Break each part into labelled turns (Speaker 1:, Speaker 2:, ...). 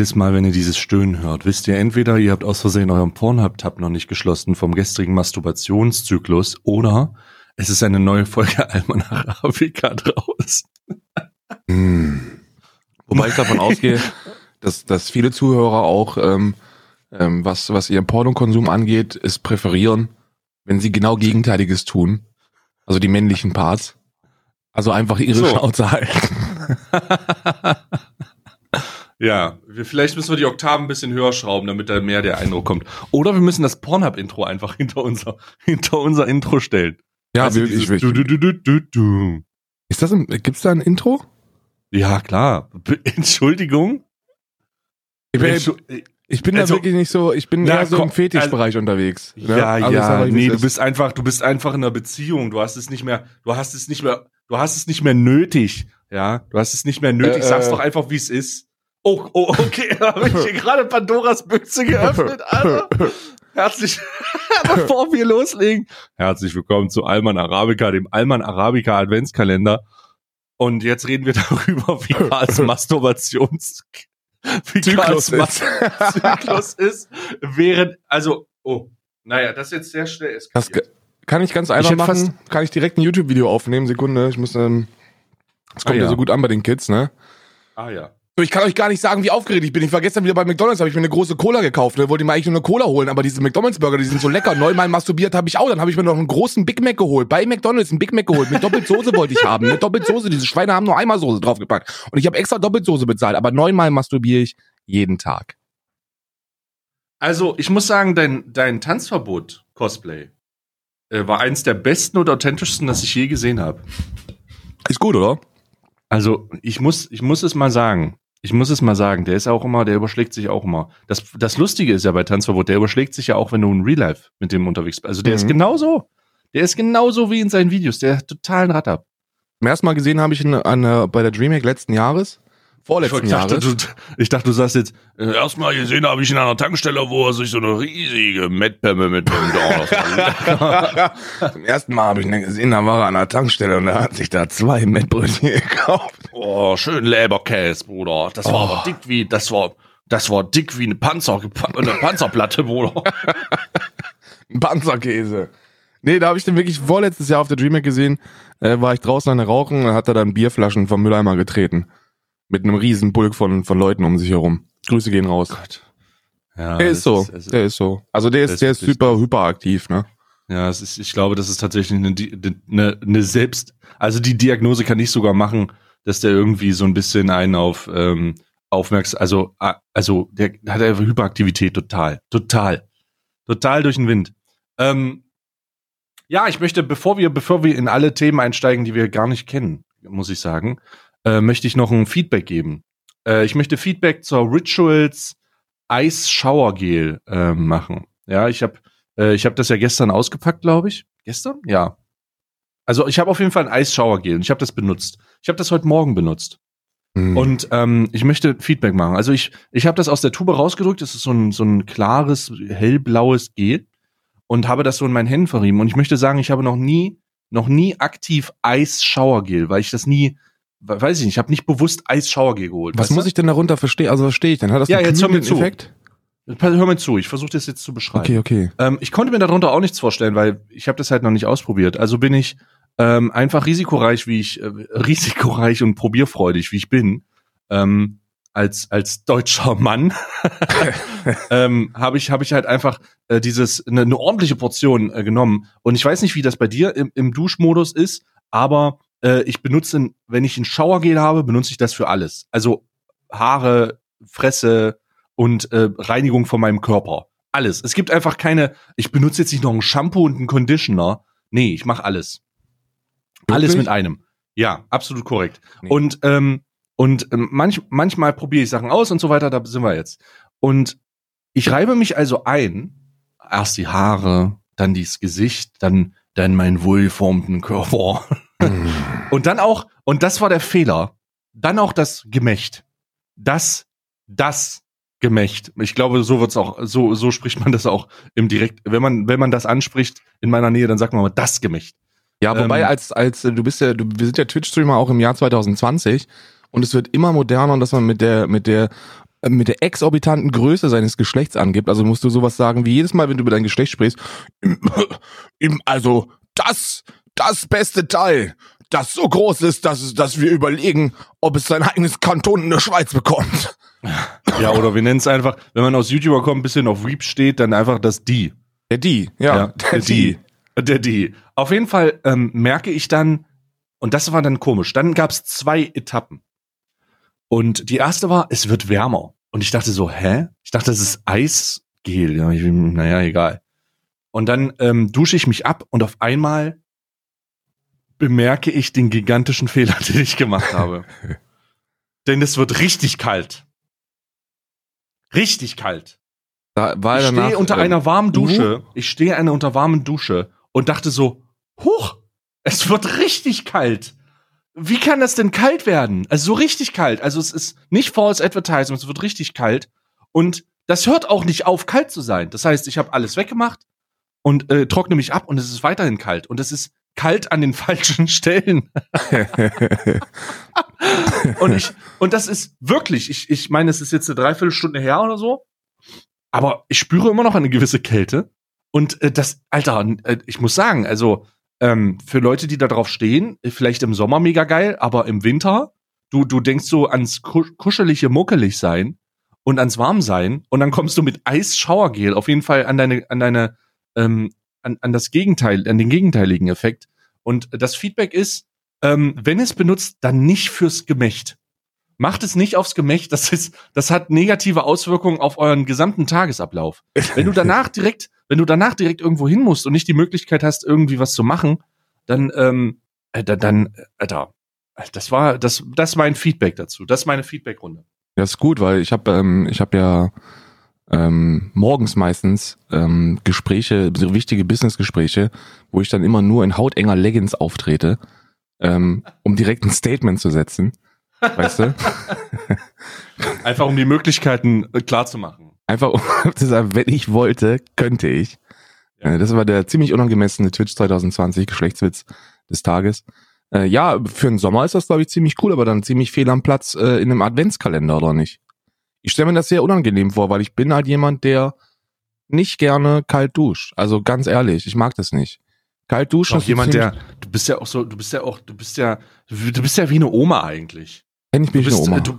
Speaker 1: Jedes Mal, wenn ihr dieses Stöhnen hört, wisst ihr entweder, ihr habt aus Versehen euren Pornhub-Tab noch nicht geschlossen vom gestrigen Masturbationszyklus oder es ist eine neue Folge Alman Arabica draus.
Speaker 2: Hm. Wobei ich davon ausgehe, dass, dass viele Zuhörer auch, ähm, ähm, was, was ihren Pornokonsum angeht, es präferieren, wenn sie genau Gegenteiliges tun. Also die männlichen Parts. Also einfach ihre
Speaker 1: So.
Speaker 2: Schnauze halten.
Speaker 1: Ja, wir, vielleicht müssen wir die Oktaven ein bisschen höher schrauben, damit da mehr der Eindruck kommt. Oder wir müssen das Pornhub-Intro einfach hinter unser, hinter unser Intro stellen.
Speaker 2: Ja,
Speaker 1: dieses
Speaker 2: ich, ich,
Speaker 1: du, du, du, du, du,
Speaker 2: ist das ein, gibt's da ein Intro?
Speaker 1: Ja, klar. Be- Entschuldigung.
Speaker 2: Ich bin,
Speaker 1: Entschu-
Speaker 2: ich bin
Speaker 1: Also-
Speaker 2: da wirklich nicht so, ich bin
Speaker 1: Na,
Speaker 2: eher so
Speaker 1: komm,
Speaker 2: im Fetischbereich unterwegs. ne?
Speaker 1: Ja,
Speaker 2: Also,
Speaker 1: ja, nee, du
Speaker 2: ist.
Speaker 1: bist einfach, du bist einfach in einer Beziehung. Du hast es nicht mehr, du hast es nicht mehr, du hast es nicht mehr nötig. Ja, du hast es nicht mehr nötig.
Speaker 2: Äh,
Speaker 1: Sag's
Speaker 2: äh.
Speaker 1: doch einfach, wie es ist. Oh, oh, okay, habe ich hier gerade Pandoras Büchse geöffnet, Alter. Herzlich, bevor wir loslegen. Herzlich willkommen zu Alman Arabica, dem Alman Arabica Adventskalender. Und jetzt reden wir darüber, wie Karls Masturbations, wie
Speaker 2: Zyklus
Speaker 1: Karls
Speaker 2: ist.
Speaker 1: Zyklus ist, während, also, oh, naja, das ist jetzt sehr schnell
Speaker 2: Das
Speaker 1: eskaliert.
Speaker 2: ge- kann ich ganz einfach
Speaker 1: fast-
Speaker 2: machen. Kann ich direkt ein YouTube-Video aufnehmen. Sekunde, ich muss, ähm, das kommt
Speaker 1: Ah,
Speaker 2: ja.
Speaker 1: ja.
Speaker 2: so gut an bei den Kids, ne?
Speaker 1: Ah ja.
Speaker 2: So, Ich kann euch gar nicht sagen, wie aufgeregt ich bin. Ich war gestern wieder bei McDonalds, habe ich mir eine große Cola gekauft. Ne? Wollte ich mir eigentlich nur eine Cola holen, aber diese McDonalds-Burger, die sind so lecker. Neunmal masturbiert habe ich auch. Dann habe ich mir noch einen großen Big Mac geholt. Bei McDonalds einen Big Mac geholt. Mit Doppelsoße wollte ich haben. Mit Doppelsoße. Diese Schweine haben nur einmal Soße draufgepackt. Und ich habe extra Doppelsoße bezahlt. Aber neunmal masturbiere ich jeden Tag.
Speaker 1: Also, ich muss sagen, dein, dein Tanzverbot-Cosplay äh, war eins der besten und authentischsten, das ich je gesehen habe.
Speaker 2: Ist gut, oder?
Speaker 1: Also, ich muss, ich muss es mal sagen. Ich muss es mal sagen, der ist auch immer, der überschlägt sich auch immer. Das, das Lustige ist ja bei Tanzverbot, der überschlägt sich ja auch, wenn du in Real Life mit dem unterwegs bist. Also der
Speaker 2: Mhm.
Speaker 1: ist genauso. Der ist genauso wie in seinen Videos. Der hat totalen Rad ab.
Speaker 2: Zum ersten Mal gesehen habe ich ihn an, äh, bei der Dreamhack letzten Jahres. Vorletzten
Speaker 1: ich, dachte,
Speaker 2: Jahres.
Speaker 1: du, ich dachte, du sagst jetzt, äh, erstmal gesehen habe ich ihn an einer Tankstelle, wo er sich so eine riesige Mettpemme war lecker.
Speaker 2: Zum ersten Mal habe ich ihn gesehen, da war er an der Tankstelle und er hat sich da zwei Mettbrötchen gekauft.
Speaker 1: Oh, schön Leberkäse, Bruder. Das war
Speaker 2: Oh.
Speaker 1: aber dick wie, das war, das war dick wie eine Panzer, eine Panzerplatte, Bruder.
Speaker 2: Ein Panzerkäse. Nee, da habe ich den wirklich vorletztes Jahr auf der Dreamhack gesehen. Äh, war ich draußen an der Rauchen und hat er dann Bierflaschen vom Mülleimer getreten. Mit einem riesen Bulk von, von Leuten um sich herum. Grüße gehen raus.
Speaker 1: Ja,
Speaker 2: der ist so.
Speaker 1: also-
Speaker 2: der ist so. Also der ist,
Speaker 1: ist
Speaker 2: der ist super hyperaktiv, ne?
Speaker 1: Ja, es ist, ich glaube, das ist tatsächlich eine, eine, eine selbst, also die Diagnose kann ich sogar machen, dass der irgendwie so ein bisschen einen auf ähm, aufmerksam, also also der hat einfach Hyperaktivität total, total, total durch den Wind. Ähm, ja, ich möchte, bevor wir, bevor wir in alle Themen einsteigen, die wir gar nicht kennen, muss ich sagen, äh, möchte ich noch ein Feedback geben. Äh, ich möchte Feedback zur Rituals Eis Shower Gel äh, machen. Ja, ich habe äh, ich habe das ja gestern ausgepackt, glaube ich. Gestern? Ja. Also ich habe auf jeden Fall ein Eisschauergel und ich habe das benutzt. Ich habe das heute Morgen benutzt.
Speaker 2: Hm.
Speaker 1: Und ähm, ich möchte Feedback machen. Also ich, ich habe das aus der Tube rausgedrückt. Das ist so ein, so ein klares, hellblaues Gel. Und habe das so in meinen Händen verrieben. Und ich möchte sagen, ich habe noch nie, noch nie aktiv Eisschauergel, weil ich das nie, weiß ich nicht, ich habe nicht bewusst Eisschauergel geholt.
Speaker 2: Was muss
Speaker 1: du?
Speaker 2: ich denn darunter verstehen? Also verstehe ich denn? Hat das
Speaker 1: Ja,
Speaker 2: einen
Speaker 1: jetzt hör mir zu.
Speaker 2: Effekt?
Speaker 1: Hör mir zu, ich versuche das jetzt zu beschreiben.
Speaker 2: Okay, okay.
Speaker 1: Ähm, ich konnte mir darunter auch nichts vorstellen, weil ich habe das halt noch nicht ausprobiert. Also bin ich ähm, einfach risikoreich, wie ich äh, risikoreich und probierfreudig, wie ich bin, ähm, als als deutscher Mann, ähm, habe ich habe ich halt einfach äh, dieses eine ne ordentliche Portion äh, genommen. Und ich weiß nicht, wie das bei dir im, im Duschmodus ist, aber äh, ich benutze, wenn ich ein Showergel habe, benutze ich das für alles. Also Haare, Fresse und äh, Reinigung von meinem Körper. Alles. Es gibt einfach keine, ich benutze jetzt nicht noch ein Shampoo und einen Conditioner. Nee, ich mache alles. Alles
Speaker 2: Wirklich?
Speaker 1: mit einem. Ja, absolut korrekt.
Speaker 2: Nee.
Speaker 1: Und, ähm, und ähm, manch, manchmal probiere ich Sachen aus und so weiter, da sind wir jetzt. Und ich reibe mich also ein, erst die Haare, dann dieses Gesicht, dann, dann meinen wohlgeformten Körper. Und dann auch, und das war der Fehler, dann auch das Gemächt. Das, das Gemächt. Ich glaube, so wird's auch, so, so spricht man das auch im Direkt, wenn man, wenn man das anspricht in meiner Nähe, dann sagt man mal das Gemächt.
Speaker 2: Ja, wobei
Speaker 1: Ähm,
Speaker 2: als als äh, du bist ja, du, wir sind ja Twitch-Streamer auch im Jahr 2020 und es wird immer moderner, dass man mit der mit der äh, mit der exorbitanten Größe seines Geschlechts angibt. Also musst du sowas sagen wie jedes Mal, wenn du über dein Geschlecht sprichst. Also das, das beste Teil, das so groß ist, dass, dass wir überlegen, ob es sein eigenes Kanton in der Schweiz bekommt.
Speaker 1: Ja, oder wir nennen es einfach, wenn man aus YouTuber kommt, ein bisschen auf Weep steht, dann einfach das Die.
Speaker 2: Der Die, ja. ja
Speaker 1: der, der Die. Der Die. Auf jeden Fall ähm, merke ich dann, und das war dann komisch, dann gab es zwei Etappen. Und die erste war, es wird wärmer. Und ich dachte so, hä? Ich dachte, das ist Eisgel. Ja, ich, naja, egal. Und dann ähm, dusche ich mich ab und auf einmal bemerke ich den gigantischen Fehler, den ich gemacht habe. Denn es wird richtig kalt. Richtig kalt.
Speaker 2: Da war
Speaker 1: ich stehe unter
Speaker 2: ähm,
Speaker 1: einer warmen Dusche. Ich stehe eine unter warmen Dusche und dachte so, huch, es wird richtig kalt. Wie kann das denn kalt werden? Also so richtig kalt. Also es ist nicht false advertising, es wird richtig kalt. Und das hört auch nicht auf, kalt zu sein. Das heißt, ich habe alles weggemacht und äh, trockne mich ab und es ist weiterhin kalt. Und es ist kalt an den falschen Stellen. und ich, und das ist wirklich, ich, ich meine, es ist jetzt eine Dreiviertelstunde her oder so, aber ich spüre immer noch eine gewisse Kälte. Und äh, das, Alter, äh, ich muss sagen, also ähm, für Leute, die da drauf stehen, vielleicht im Sommer mega geil, aber im Winter, du, du denkst so ans kuschelige Muckelig sein und ans warm sein und dann kommst du mit Eisschauergel auf jeden Fall an deine, an deine, ähm, an, an das Gegenteil, an den gegenteiligen Effekt. Und das Feedback ist, ähm, wenn es benutzt, dann nicht fürs Gemächt. Macht es nicht aufs Gemächt, das ist, das hat negative Auswirkungen auf euren gesamten Tagesablauf. Wenn du danach direkt, wenn du danach direkt irgendwo hin musst und nicht die Möglichkeit hast, irgendwie was zu machen, dann, ähm, äh, dann, äh, da, das war, das, das ist mein Feedback dazu. Das ist meine Feedbackrunde.
Speaker 2: Ja, ist gut, weil ich habe, ähm, ich habe ja ähm, morgens meistens ähm, Gespräche, wichtige Businessgespräche, wo ich dann immer nur in hautenger Leggings auftrete, ähm, um direkt ein Statement zu setzen. Weißt du?
Speaker 1: Einfach um die Möglichkeiten äh, klar zu machen.
Speaker 2: Einfach um zu sagen, wenn ich wollte, könnte ich. Ja. Äh, das war der ziemlich unangemessene Twitch 2020 Geschlechtswitz des Tages. Äh, ja, für den Sommer ist das, glaube ich, ziemlich cool, aber dann ziemlich fehl am Platz äh, in einem Adventskalender, oder nicht? Ich stelle mir das sehr unangenehm vor, weil ich bin halt jemand, der nicht gerne kalt duscht. Also ganz ehrlich, ich mag das nicht. Kalt duschen
Speaker 1: ist jemand, der, du bist ja auch so, du bist ja auch, du bist ja, du bist ja wie eine Oma eigentlich.
Speaker 2: Kenn ich mich
Speaker 1: du bist,
Speaker 2: eine Oma.
Speaker 1: Du,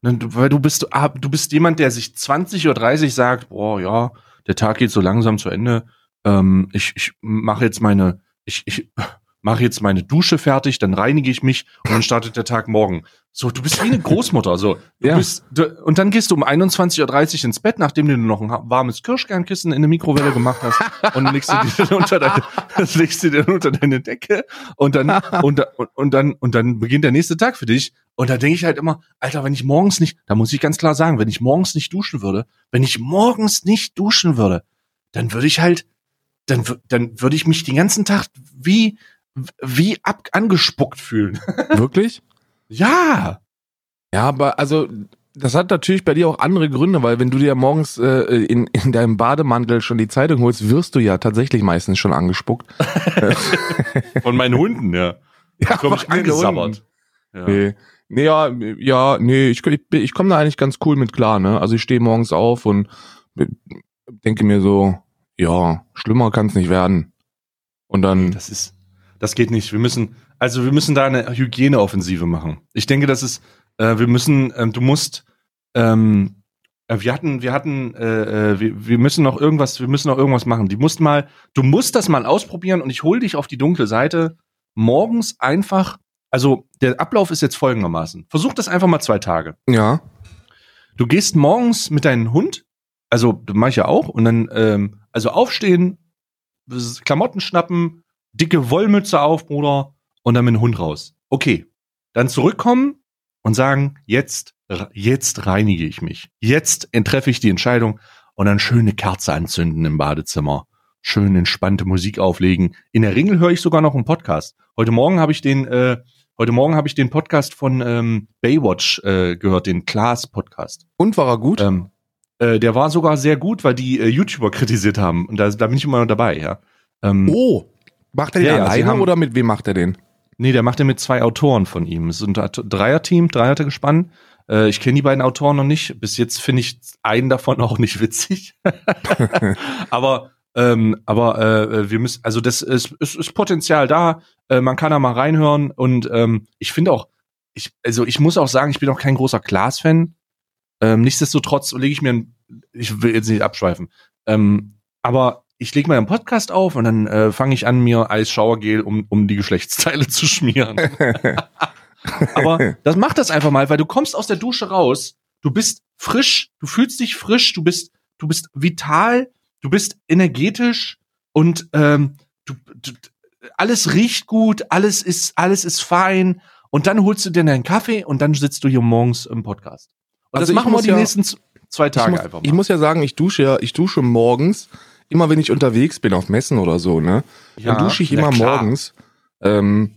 Speaker 1: ne, du, weil du bist, ah, du bist jemand, der sich 20 oder 30 sagt, boah, ja, der Tag geht so langsam zu Ende. Ähm, ich ich mache jetzt meine, ich, ich mache jetzt meine Dusche fertig, dann reinige ich mich und dann startet der Tag morgen. So, du bist wie eine Großmutter. So, du ja. bist, du, und dann gehst du um 21.30 Uhr ins Bett, nachdem du noch ein warmes Kirschkernkissen in der Mikrowelle gemacht hast und legst du dir dann unter deine, das legst du dir unter deine Decke und dann, und, und, und dann, und dann beginnt der nächste Tag für dich. Und da denke ich halt immer, Alter, wenn ich morgens nicht, da muss ich ganz klar sagen, wenn ich morgens nicht duschen würde, wenn ich morgens nicht duschen würde, dann würde ich halt, dann, dann würde ich mich den ganzen Tag wie, wie ab angespuckt fühlen.
Speaker 2: Wirklich?
Speaker 1: ja.
Speaker 2: Ja, aber also das hat natürlich bei dir auch andere Gründe, weil wenn du dir morgens äh, in, in deinem Bademantel schon die Zeitung holst, wirst du ja tatsächlich meistens schon angespuckt.
Speaker 1: Von meinen Hunden, ja.
Speaker 2: Ja,
Speaker 1: komme ich angesabbert.
Speaker 2: Ja. Nee. Nee, ja, ja, nee, ich, ich, ich komme da eigentlich ganz cool mit klar, ne? Also ich stehe morgens auf und denke mir so, ja, schlimmer kann es nicht werden. Und dann.
Speaker 1: Das ist, das geht nicht. Wir müssen, also wir müssen da eine Hygieneoffensive machen. Ich denke, das ist, äh, wir müssen, ähm, du musst, ähm, äh, wir hatten, wir hatten, äh, äh, wir, wir müssen noch irgendwas, wir müssen noch irgendwas machen. Die musst mal, du musst das mal ausprobieren und ich hol dich auf die dunkle Seite. Morgens einfach, also der Ablauf ist jetzt folgendermaßen. Versuch das einfach mal zwei Tage.
Speaker 2: Ja.
Speaker 1: Du gehst morgens mit deinem Hund, also du mach ich ja auch, und dann, ähm, also aufstehen, Klamotten schnappen, dicke Wollmütze auf, Bruder, und dann mit dem Hund raus. Okay. Dann zurückkommen und sagen, jetzt, jetzt reinige ich mich. Jetzt treffe ich die Entscheidung und dann schöne Kerze anzünden im Badezimmer. Schön entspannte Musik auflegen. In der Ringel höre ich sogar noch einen Podcast. Heute Morgen habe ich den, äh, heute Morgen habe ich den Podcast von ähm, Baywatch äh, gehört, den Klaas Podcast.
Speaker 2: Und war er gut?
Speaker 1: Ähm, äh, der war sogar sehr gut, weil die äh, YouTuber kritisiert haben. Und da, da bin ich immer noch dabei, ja.
Speaker 2: Ähm, oh, Macht er den ja, alleine haben, oder mit wem macht er den?
Speaker 1: Nee, der macht den mit zwei Autoren von ihm. Es ist ein Dreier-Team, Dreier-Gespann. Äh, ich kenne die beiden Autoren noch nicht. Bis jetzt finde ich einen davon auch nicht witzig. aber ähm, aber äh, wir müssen, also das ist, ist, ist Potenzial da. Äh, man kann da mal reinhören und ähm, ich finde auch, ich, also ich muss auch sagen, ich bin auch kein großer Klaas-Fan. Ähm, nichtsdestotrotz lege ich mir, ein, ich will jetzt nicht abschweifen, ähm, aber ich lege mal einen Podcast auf und dann äh, fange ich an, mir Eisschauergel um, um die Geschlechtsteile zu schmieren. aber das macht das einfach mal, weil du kommst aus der Dusche raus, du bist frisch, du fühlst dich frisch, du bist, du bist vital, du bist energetisch und ähm, du, du, alles riecht gut, alles ist, alles ist fein. Und dann holst du dir deinen Kaffee und dann sitzt du hier morgens im Podcast. Und
Speaker 2: Also
Speaker 1: das machen wir die
Speaker 2: ja-
Speaker 1: nächsten zwei Tage
Speaker 2: muss,
Speaker 1: einfach mal.
Speaker 2: Ich muss ja sagen, ich dusche ja, ich dusche morgens, immer wenn ich unterwegs bin auf Messen oder so, ne?
Speaker 1: Ja,
Speaker 2: dann dusche ich immer
Speaker 1: klar.
Speaker 2: morgens. Ähm,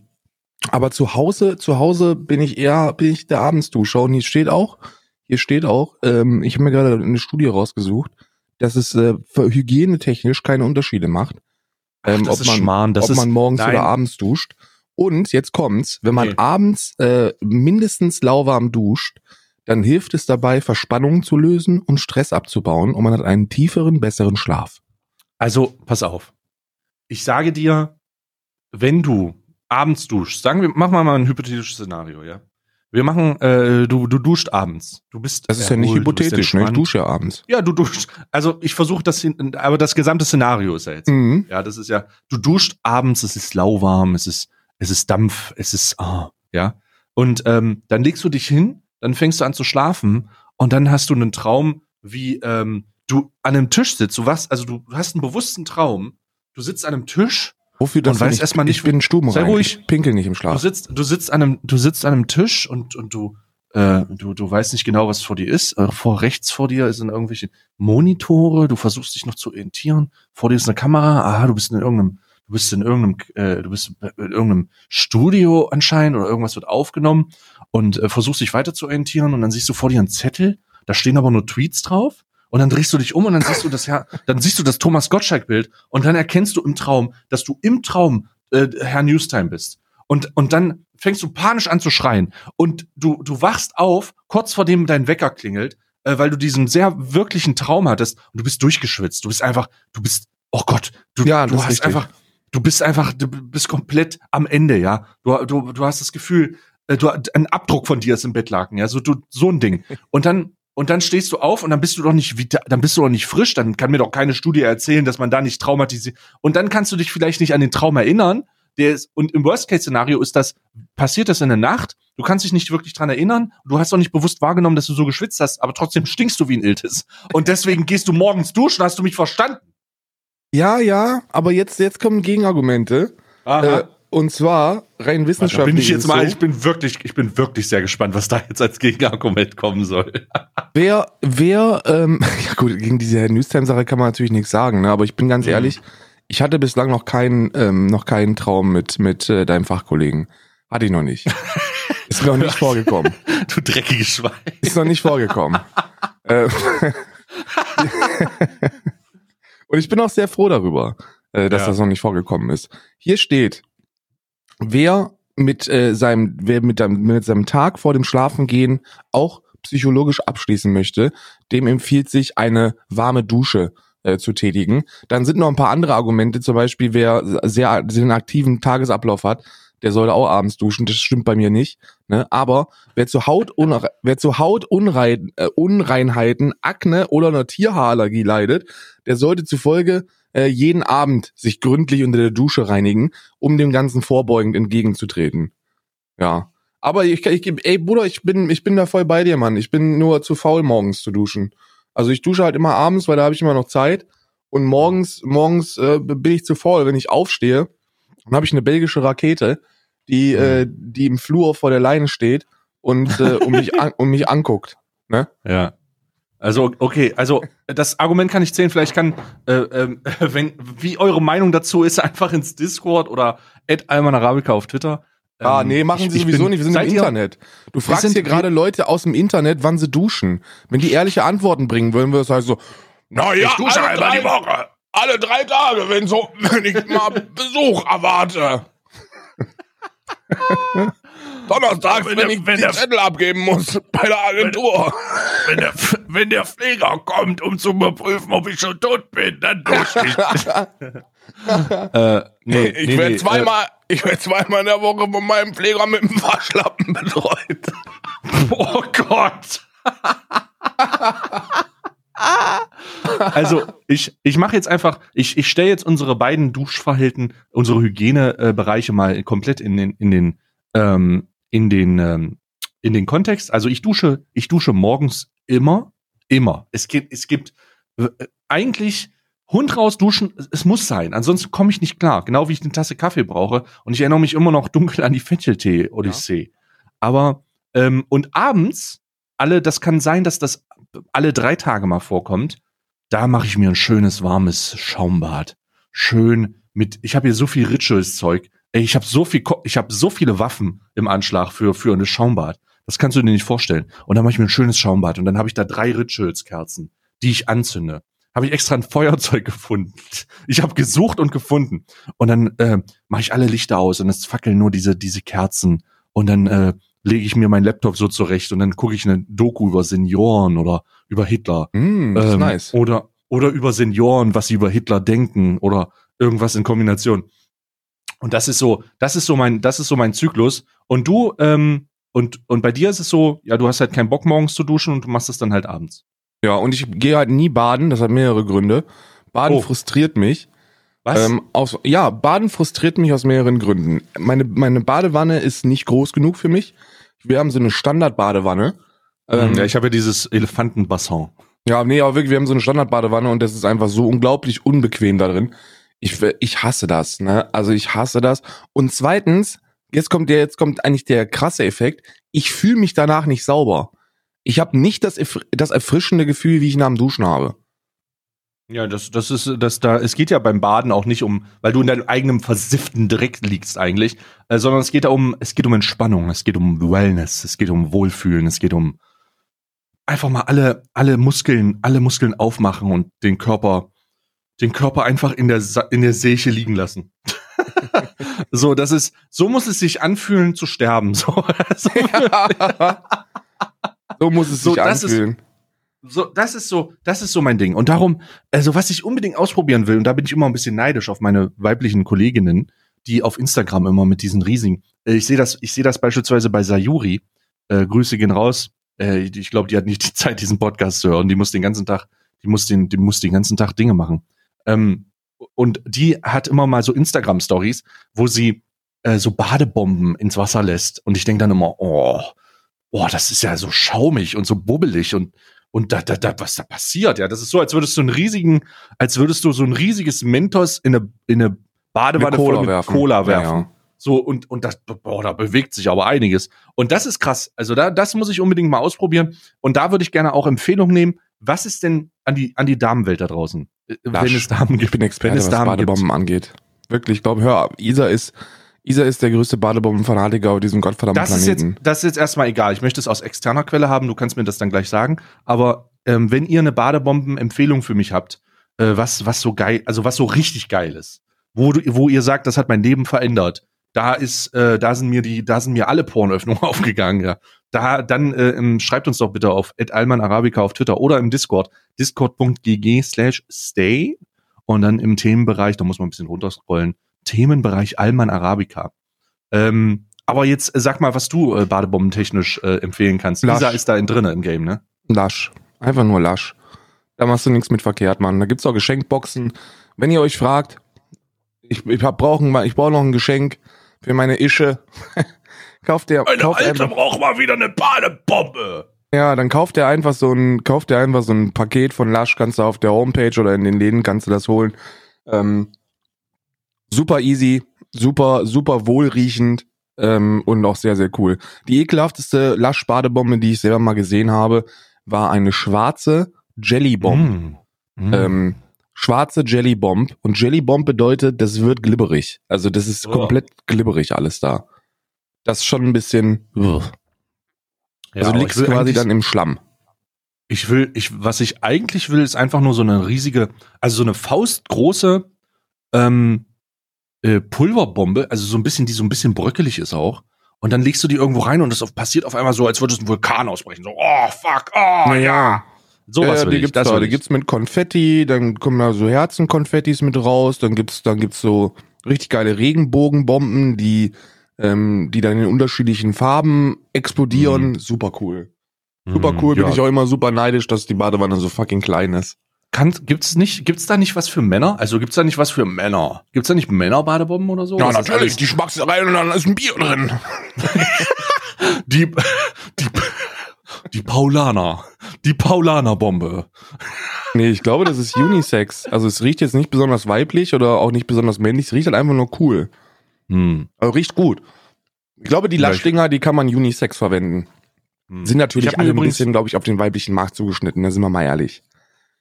Speaker 2: aber zu Hause, zu Hause bin ich eher, bin ich der Abendsduscher und hier steht auch, hier steht auch, ähm, ich habe mir gerade eine Studie rausgesucht, dass es äh, hygienetechnisch keine Unterschiede macht, ähm,
Speaker 1: das
Speaker 2: ob man,
Speaker 1: Schmarrn,
Speaker 2: ob man morgens
Speaker 1: nein.
Speaker 2: oder abends duscht. Und jetzt kommt's, wenn man
Speaker 1: Nee.
Speaker 2: abends äh, mindestens lauwarm duscht, dann hilft es dabei, Verspannungen zu lösen und Stress abzubauen und man hat einen tieferen, besseren Schlaf.
Speaker 1: Also, pass auf. Ich sage dir, wenn du abends duschst, sagen wir, machen wir mal ein hypothetisches Szenario, ja. Wir machen, äh, du, du duscht abends. Du bist.
Speaker 2: Das ist ja nicht
Speaker 1: du bist
Speaker 2: hypothetisch, ne? Ich dusche ja abends.
Speaker 1: Ja, du duschst. Also ich versuche das, hin, aber das gesamte Szenario ist ja jetzt.
Speaker 2: Mhm.
Speaker 1: Ja, das ist ja, du duscht abends, es ist lauwarm, es ist, es ist Dampf, es ist, ah, ja. Und ähm, dann legst du dich hin, dann fängst du an zu schlafen und dann hast du einen Traum, wie ähm, du an einem Tisch sitzt. Du was, also du, du hast einen bewussten Traum. Du sitzt an einem Tisch,
Speaker 2: Wofür das
Speaker 1: Und weiß
Speaker 2: nicht?
Speaker 1: erstmal nicht,
Speaker 2: ich bin stubenrein.
Speaker 1: sei ruhig.
Speaker 2: Ich pinkel nicht im
Speaker 1: du
Speaker 2: Schlaf.
Speaker 1: sitzt, du sitzt an einem, du sitzt an einem Tisch und und du äh, du, du weißt nicht genau, was vor dir ist. Äh, vor rechts vor dir sind irgendwelche Monitore. Du versuchst dich noch zu orientieren. Vor dir ist eine Kamera. Aha, du bist in irgendeinem, du bist in irgendeinem, äh, du bist in irgendeinem Studio anscheinend oder irgendwas wird aufgenommen und äh, versuchst dich weiter zu orientieren und dann siehst du vor dir einen Zettel. Da stehen aber nur Tweets drauf. Und dann drehst du dich um und dann siehst du das, Herr, dann siehst du das Thomas Gottschalk-Bild und dann erkennst du im Traum, dass du im Traum äh, Herr Newstime bist. Und, und dann fängst du panisch an zu schreien. Und du, du wachst auf, kurz vor dem dein Wecker klingelt, äh, weil du diesen sehr wirklichen Traum hattest und du bist durchgeschwitzt. Du bist einfach, du bist, oh Gott, du,
Speaker 2: Ja,
Speaker 1: du hast
Speaker 2: richtig.
Speaker 1: einfach, du bist einfach, du bist komplett am Ende, ja. Du, du, du hast das Gefühl, äh, du, ein Abdruck von dir ist im Bettlaken, ja, so, du, so ein Ding. Und dann, und dann stehst du auf und dann bist du doch nicht, vita- dann bist du doch nicht frisch, dann kann mir doch keine Studie erzählen, dass man da nicht traumatisiert. Und dann kannst du dich vielleicht nicht an den Traum erinnern. Der ist, und im Worst-Case-Szenario ist das, passiert das in der Nacht, du kannst dich nicht wirklich dran erinnern, du hast doch nicht bewusst wahrgenommen, dass du so geschwitzt hast, aber trotzdem stinkst du wie ein Iltis. Und deswegen gehst du morgens duschen, hast du mich verstanden?
Speaker 2: Ja, ja, aber jetzt, jetzt kommen Gegenargumente. Äh, und zwar rein wissenschaftlich.
Speaker 1: bin ich jetzt mal,
Speaker 2: so,
Speaker 1: ich bin wirklich, ich bin wirklich sehr gespannt, was da jetzt als Gegenargument kommen soll.
Speaker 2: Wer, wer, ähm, ja gut, gegen diese Newstime-Sache kann man natürlich nichts sagen, ne? aber ich bin ganz
Speaker 1: Mhm.
Speaker 2: ehrlich, ich hatte bislang noch keinen, ähm, noch keinen Traum mit, mit äh, deinem Fachkollegen. Hatte ich noch nicht. Ist noch nicht vorgekommen.
Speaker 1: Du dreckiges Schwein.
Speaker 2: Ist noch nicht vorgekommen. äh, Und ich bin auch sehr froh darüber, äh, dass
Speaker 1: Ja.
Speaker 2: das noch nicht vorgekommen ist. Hier steht, wer mit äh, seinem, wer mit, mit seinem Tag vor dem Schlafengehen auch psychologisch abschließen möchte, dem empfiehlt sich eine warme Dusche äh, zu tätigen. Dann sind noch ein paar andere Argumente, zum Beispiel wer sehr, sehr einen aktiven Tagesablauf hat, der sollte auch abends duschen. Das stimmt bei mir nicht. Ne? Aber wer zu, Hautunre wer zu Hautunrein äh, Unreinheiten, Akne oder einer Tierhaarallergie leidet, der sollte zufolge äh, jeden Abend sich gründlich unter der Dusche reinigen, um dem Ganzen vorbeugend entgegenzutreten. Ja. Aber ich, ich, ey Bruder, ich bin, ich bin da voll bei dir, Mann. Ich bin nur zu faul, morgens zu duschen. Also ich dusche halt immer abends, weil da habe ich immer noch Zeit. Und morgens, morgens äh, bin ich zu faul. Wenn ich aufstehe, dann habe ich eine belgische Rakete, die, äh, die im Flur vor der Leine steht und äh, um, mich an, um mich anguckt. Ne?
Speaker 1: Ja. Also, okay, also das Argument kann ich zählen, vielleicht kann, äh, ähm, wenn, wie eure Meinung dazu ist, einfach ins Discord oder at Alman Arabica auf Twitter.
Speaker 2: Ah,
Speaker 1: Ähm,
Speaker 2: nee, machen
Speaker 1: ich-
Speaker 2: sie
Speaker 1: ich
Speaker 2: sowieso
Speaker 1: bin-
Speaker 2: nicht. Wir sind im Internet. Du fragst
Speaker 1: sind-
Speaker 2: hier gerade Leute aus dem Internet, wann sie duschen. Wenn die ehrliche Antworten bringen wollen, wir das halt so, naja,
Speaker 1: Ich dusche
Speaker 2: alle
Speaker 1: einmal
Speaker 2: drei
Speaker 1: die
Speaker 2: Woche. Alle drei Tage, wenn so, wenn ich mal Besuch erwarte. Donnerstags, wenn,
Speaker 1: Wenn
Speaker 2: ich
Speaker 1: der- wenn
Speaker 2: die
Speaker 1: der-
Speaker 2: Zettel abgeben muss bei der Agentur.
Speaker 1: Wenn der, wenn der Pfleger kommt, um zu überprüfen, ob ich schon tot bin, dann dusche ich. äh, nee,
Speaker 2: Ich
Speaker 1: nee,
Speaker 2: werde
Speaker 1: nee,
Speaker 2: zweimal, ich werde zweimal in der Woche von meinem Pfleger mit dem Waschlappen betreut.
Speaker 1: Äh, oh Gott. Also ich, ich mache jetzt einfach, ich, ich stelle jetzt unsere beiden Duschverhalten, unsere Hygienebereiche mal komplett in den, in den, ähm, in den, ähm, in den Kontext. Also ich dusche, ich dusche morgens immer, immer. Es gibt, es gibt äh, eigentlich Hund raus duschen, es- muss sein. Ansonsten komme ich nicht klar. Genau wie ich eine Tasse Kaffee brauche. Und ich erinnere mich immer noch dunkel an die Fetcheltee-Odyssee. Aber ähm, und abends alle, das kann sein, dass das alle drei Tage mal vorkommt. Da mache ich mir ein schönes warmes Schaumbad. Schön mit, ich habe hier so viel Rituals-Zeug. Ey, ich habe so viel, ich habe so viele Waffen im Anschlag für für ein Schaumbad. Das kannst du dir nicht vorstellen. Und dann mache ich mir ein schönes Schaumbad und dann habe ich da drei Rituals-Kerzen, die ich anzünde. Habe ich extra ein Feuerzeug gefunden. Ich habe gesucht und gefunden. Und dann äh, mache ich alle Lichter aus und es fackeln nur diese diese Kerzen. Und dann äh, lege ich mir meinen Laptop so zurecht und dann gucke ich eine Doku über Senioren oder über Hitler.
Speaker 2: Mm, das ist
Speaker 1: Ähm,
Speaker 2: nice.
Speaker 1: Oder, oder über Senioren, was sie über Hitler denken oder irgendwas in Kombination. Und das ist so, das ist so mein, das ist so mein Zyklus. Und du, ähm, und, und bei dir ist es so, ja, du hast halt keinen Bock morgens zu duschen und du machst es dann halt abends.
Speaker 2: Ja, und ich gehe halt nie baden, das hat mehrere Gründe. Baden
Speaker 1: Oh.
Speaker 2: frustriert mich.
Speaker 1: Was?
Speaker 2: Ähm, aus, ja, Baden frustriert mich aus mehreren Gründen. Meine, meine Badewanne ist nicht groß genug für mich. Wir haben so eine Standardbadewanne. Ähm,
Speaker 1: ja, ich habe ja dieses Elefantenbassin.
Speaker 2: Ja, nee, aber wirklich, wir haben so eine Standardbadewanne und das ist einfach so unglaublich unbequem da drin. Ich, ich hasse das, ne? Also ich hasse das. Und zweitens, jetzt kommt der, jetzt kommt eigentlich der krasse Effekt. Ich fühle mich danach nicht sauber. Ich habe nicht das, das erfrischende Gefühl, wie ich nach dem Duschen habe.
Speaker 1: Ja, das, das ist, das da, es geht ja beim Baden auch nicht um, weil du in deinem eigenen versifften Dreck liegst eigentlich, äh, sondern es geht da um, es geht um Entspannung, es geht um Wellness, es geht um Wohlfühlen, es geht um einfach mal alle, alle Muskeln, alle Muskeln aufmachen und den Körper, den Körper einfach in der, Sa- in der Seiche liegen lassen. so, das ist, so muss es sich anfühlen zu sterben. So, so,
Speaker 2: so muss es
Speaker 1: So,
Speaker 2: sich
Speaker 1: ist-
Speaker 2: anfühlen.
Speaker 1: so, das ist so, das ist so mein Ding. Und darum, also was ich unbedingt ausprobieren will, und da bin ich immer ein bisschen neidisch auf meine weiblichen Kolleginnen, die auf Instagram immer mit diesen riesigen, äh, ich sehe das, ich sehe das beispielsweise bei Sayuri, äh, Grüße gehen raus, äh, ich glaube, die hat nicht die Zeit, diesen Podcast zu hören, die muss den ganzen Tag, die muss den, die muss den ganzen Tag Dinge machen. Ähm, und die hat immer mal so Instagram-Stories, wo sie äh, so Badebomben ins Wasser lässt. Und ich denke dann immer, oh, oh, das ist ja so schaumig und so bubbelig und und da, da, da, was da passiert, ja, das ist so, als würdest du einen riesigen, als würdest du so ein riesiges Mentos in eine, in eine Badewanne voll mit
Speaker 2: werfen.
Speaker 1: Cola
Speaker 2: Ja,
Speaker 1: werfen.
Speaker 2: ja.
Speaker 1: So, und, und das, boah, da bewegt sich aber einiges. Und das ist krass. Also da, das muss ich unbedingt mal ausprobieren. Und da würde ich gerne auch Empfehlungen nehmen. Was ist denn an die, an die Damenwelt da draußen? Äh, Wenn
Speaker 2: Lasch.
Speaker 1: es Damen
Speaker 2: Ich
Speaker 1: gibt.
Speaker 2: bin Experte,
Speaker 1: Wenn
Speaker 2: was
Speaker 1: Damen
Speaker 2: Badebomben angeht. Wirklich, ich glaube, hör, Isa ist, Isa ist der größte Badebombenfanatiker auf diesem gottverdammten
Speaker 1: Das ist, jetzt,
Speaker 2: Planeten.
Speaker 1: das ist jetzt erstmal egal. Ich möchte es aus externer Quelle haben. Du kannst mir das dann gleich sagen. Aber ähm, wenn ihr eine Badebomben-Empfehlung für mich habt, äh, was, was so geil, also was so richtig geil ist, wo, du, wo ihr sagt, das hat mein Leben verändert, da ist, äh, da sind mir die, da sind mir alle Pornöffnungen aufgegangen, ja. Da, dann äh, schreibt uns doch bitte auf Alman Arabica auf Twitter oder im Discord, discord.gg slash stay und dann im Themenbereich, da muss man ein bisschen runterscrollen, Themenbereich Alman Arabica. Ähm, aber jetzt sag mal, was du äh, badebombentechnisch äh, empfehlen kannst.
Speaker 2: Lasch.
Speaker 1: Lisa ist da in drinne im Game, ne?
Speaker 2: Lasch. Einfach nur lasch. Da machst du nichts mit verkehrt, Mann. Da gibt's auch Geschenkboxen. Wenn ihr euch fragt, ich, ich hab brauchen, ich brauche noch ein Geschenk für meine Ische. kauft der, kauft einfach,
Speaker 1: braucht mal wieder eine Badebombe.
Speaker 2: ja, dann kauft er einfach so ein, kauft er einfach so ein Paket von Lasch, kannst du auf der Homepage oder in den Läden kannst du das holen. Ähm, super easy, super, super wohlriechend ähm, und auch sehr, sehr cool. Die ekelhafteste Lasch-Badebombe, die ich selber mal gesehen habe, war eine schwarze Jellybomb.
Speaker 1: Mm.
Speaker 2: Ähm, schwarze Jellybomb. Und Jellybomb bedeutet, das wird glibberig. Also das ist
Speaker 1: Oh.
Speaker 2: komplett glibberig alles da. Das ist schon ein bisschen. Ugh.
Speaker 1: Ja,
Speaker 2: Also liegst quasi dann im Schlamm.
Speaker 1: Ich will, ich, was ich eigentlich will, ist einfach nur so eine riesige, also so eine faustgroße ähm, äh, Pulverbombe, also so ein bisschen, die so ein bisschen bröckelig ist auch. und dann legst du die irgendwo rein und das passiert auf einmal so, als würde es ein Vulkan ausbrechen. So, oh, fuck, oh,
Speaker 2: Naja.
Speaker 1: ja. Sowas
Speaker 2: ja,
Speaker 1: will
Speaker 2: die gibt's
Speaker 1: das
Speaker 2: da. Die gibt's mit Konfetti, dann kommen da so Herzenkonfettis mit raus, dann gibt's, dann gibt's so richtig geile Regenbogenbomben, die, ähm, die dann in unterschiedlichen Farben explodieren. Super cool. Super
Speaker 1: Mhm,
Speaker 2: cool. Bin
Speaker 1: ja.
Speaker 2: ich auch immer super neidisch, dass die Badewanne so fucking klein ist.
Speaker 1: Kann, gibt's nicht, gibt's da nicht was für Männer? Also gibt's da nicht was für Männer? Gibt's da nicht Männerbadebomben oder so?
Speaker 2: Ja,
Speaker 1: ist
Speaker 2: natürlich. Die schmackst du rein und dann ist ein Bier drin.
Speaker 1: Die, die, die Paulaner. Die Paulaner-Bombe.
Speaker 2: Nee, ich glaube, das ist Unisex. Also es riecht jetzt nicht besonders weiblich oder auch nicht besonders männlich. Es riecht halt einfach nur cool.
Speaker 1: Hm.
Speaker 2: Also riecht gut. Ich glaube, die Laschdinger, die kann man Unisex verwenden.
Speaker 1: hm.
Speaker 2: Sind natürlich alle ein bisschen, glaube ich, auf den weiblichen Markt zugeschnitten, da sind wir mal ehrlich.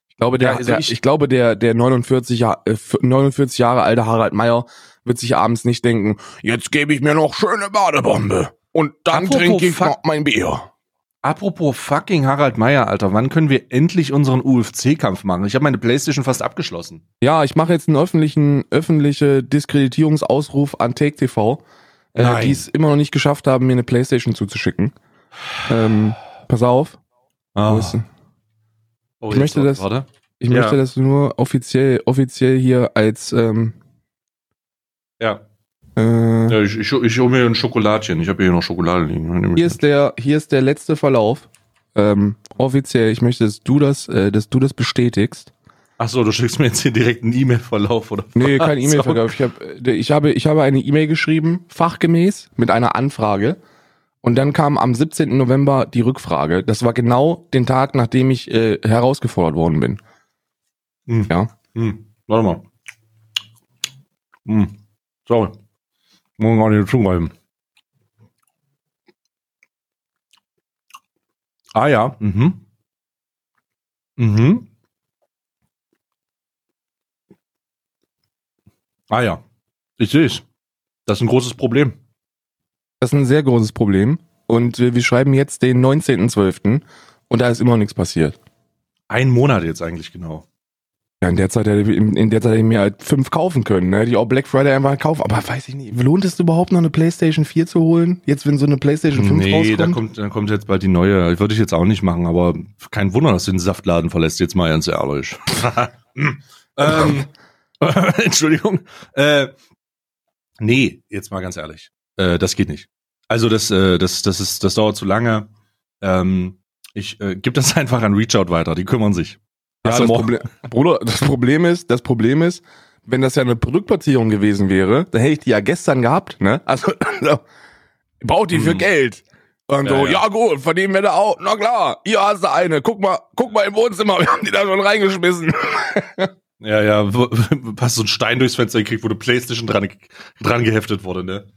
Speaker 2: Ich glaube, der,
Speaker 1: Ja, also
Speaker 2: der
Speaker 1: ich-
Speaker 2: ich, glaube, der, der 49, Jahr, äh, 49 Jahre alte Harald Meyer wird sich abends nicht denken, jetzt gebe ich mir noch schöne Badebombe. Und dann trinke ich noch mein Bier.
Speaker 1: Apropos fucking Harald Meyer, Alter, wann können wir endlich unseren UFC-Kampf machen? Ich habe meine Playstation fast abgeschlossen.
Speaker 2: Ja, ich mache jetzt einen öffentlichen, öffentliche Diskreditierungsausruf an Take TV, äh, die es immer noch nicht geschafft haben, mir eine Playstation zuzuschicken. Ähm, pass auf.
Speaker 1: Ah. Oh,
Speaker 2: Ich möchte das-
Speaker 1: Warte.
Speaker 2: Ich
Speaker 1: Ja.
Speaker 2: möchte das nur offiziell, offiziell hier als ähm,
Speaker 1: Ja.
Speaker 2: Äh,
Speaker 1: ja ich, ich, ich hole mir ein Schokoladchen. Ich habe hier noch Schokolade liegen.
Speaker 2: Hier ist der, hier ist der letzte Verlauf. Ähm, offiziell, ich möchte, dass du das, äh, dass du das bestätigst.
Speaker 1: Ach so, du schickst mir jetzt hier direkt einen E-Mail-Verlauf oder
Speaker 2: Nee,
Speaker 1: was?
Speaker 2: kein E-Mail-Verkauf. Ich, hab, äh, ich, habe, ich habe eine E-Mail geschrieben, fachgemäß, mit einer Anfrage. Und dann kam am 17. November die Rückfrage. Das war genau den Tag, nachdem ich äh, herausgefordert worden bin.
Speaker 1: Hm.
Speaker 2: Ja.
Speaker 1: Hm. Warte mal. Hm. Sorry. Muss gar nicht zugreifen. Ah ja. Mhm. Mhm. Ah ja. Ich sehe es. Das ist ein großes Problem.
Speaker 2: Das ist ein sehr großes Problem. Und äh, wir schreiben jetzt den 19.12. und da ist immer noch nichts passiert.
Speaker 1: Ein Monat jetzt eigentlich genau.
Speaker 2: Ja, in der Zeit hätte ich, in der Zeit hätte ich mir halt fünf kaufen können, ne? Die auch Black Friday einfach kaufen. Aber weiß ich nicht, lohnt es überhaupt noch eine PlayStation 4 zu holen? Jetzt, wenn so eine PlayStation 5
Speaker 1: Nee,
Speaker 2: rauskommt?
Speaker 1: da kommt, da kommt jetzt bald die neue. Würde ich jetzt auch nicht machen, aber kein Wunder, dass du den Saftladen verlässt, jetzt mal ganz ehrlich. ähm, Entschuldigung. Äh, nee, jetzt mal ganz ehrlich. Äh, das geht nicht. Also das, äh, das, das ist, das dauert zu lange. Ähm, ich äh, gebe das einfach an Reachout weiter, die kümmern sich.
Speaker 2: Ja,
Speaker 1: du
Speaker 2: das Problem, Bruder, das Problem ist, das Problem ist, wenn das ja eine Produktplatzierung gewesen wäre, dann hätte ich die ja gestern gehabt, ne? Also, also braucht die für
Speaker 1: Hm.
Speaker 2: Geld. Und
Speaker 1: Ja,
Speaker 2: so,
Speaker 1: ja.
Speaker 2: ja, gut, verdienen wir da auch. Na klar, hier hast du eine. Guck mal, guck mal im Wohnzimmer, wir haben die da schon reingeschmissen.
Speaker 1: Ja, ja, hast so einen Stein durchs Fenster gekriegt, wo eine Playstation dran, dran geheftet wurde, ne?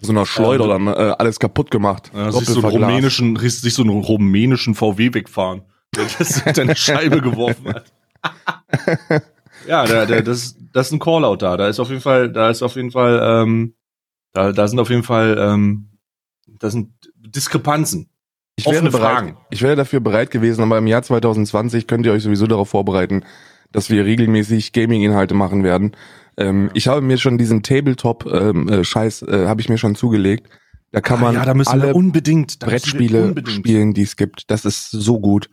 Speaker 2: So einer Schleuder dann äh, alles kaputt gemacht.
Speaker 1: Ja, siehst so einen rumänischen, sich so einen rumänischen VW wegfahren, der das durch deine Scheibe geworfen hat. ja, der, der, das, das ist ein Callout da. Da ist auf jeden Fall, da ist auf jeden Fall, ähm, da, da sind auf jeden Fall, ähm, das sind Diskrepanzen.
Speaker 2: Ich wäre, bereit,
Speaker 1: Fragen.
Speaker 2: ich wäre dafür bereit gewesen, aber im Jahr 2020 könnt ihr euch sowieso darauf vorbereiten, dass wir regelmäßig Gaming-Inhalte machen werden. Ähm, ich habe mir schon diesen Tabletop-Scheiß, äh, habe ich mir schon zugelegt. Da kann man
Speaker 1: Ah, ja, da müssen
Speaker 2: alle
Speaker 1: wir unbedingt da
Speaker 2: Brettspiele
Speaker 1: unbedingt.
Speaker 2: spielen, die es gibt. Das ist so gut.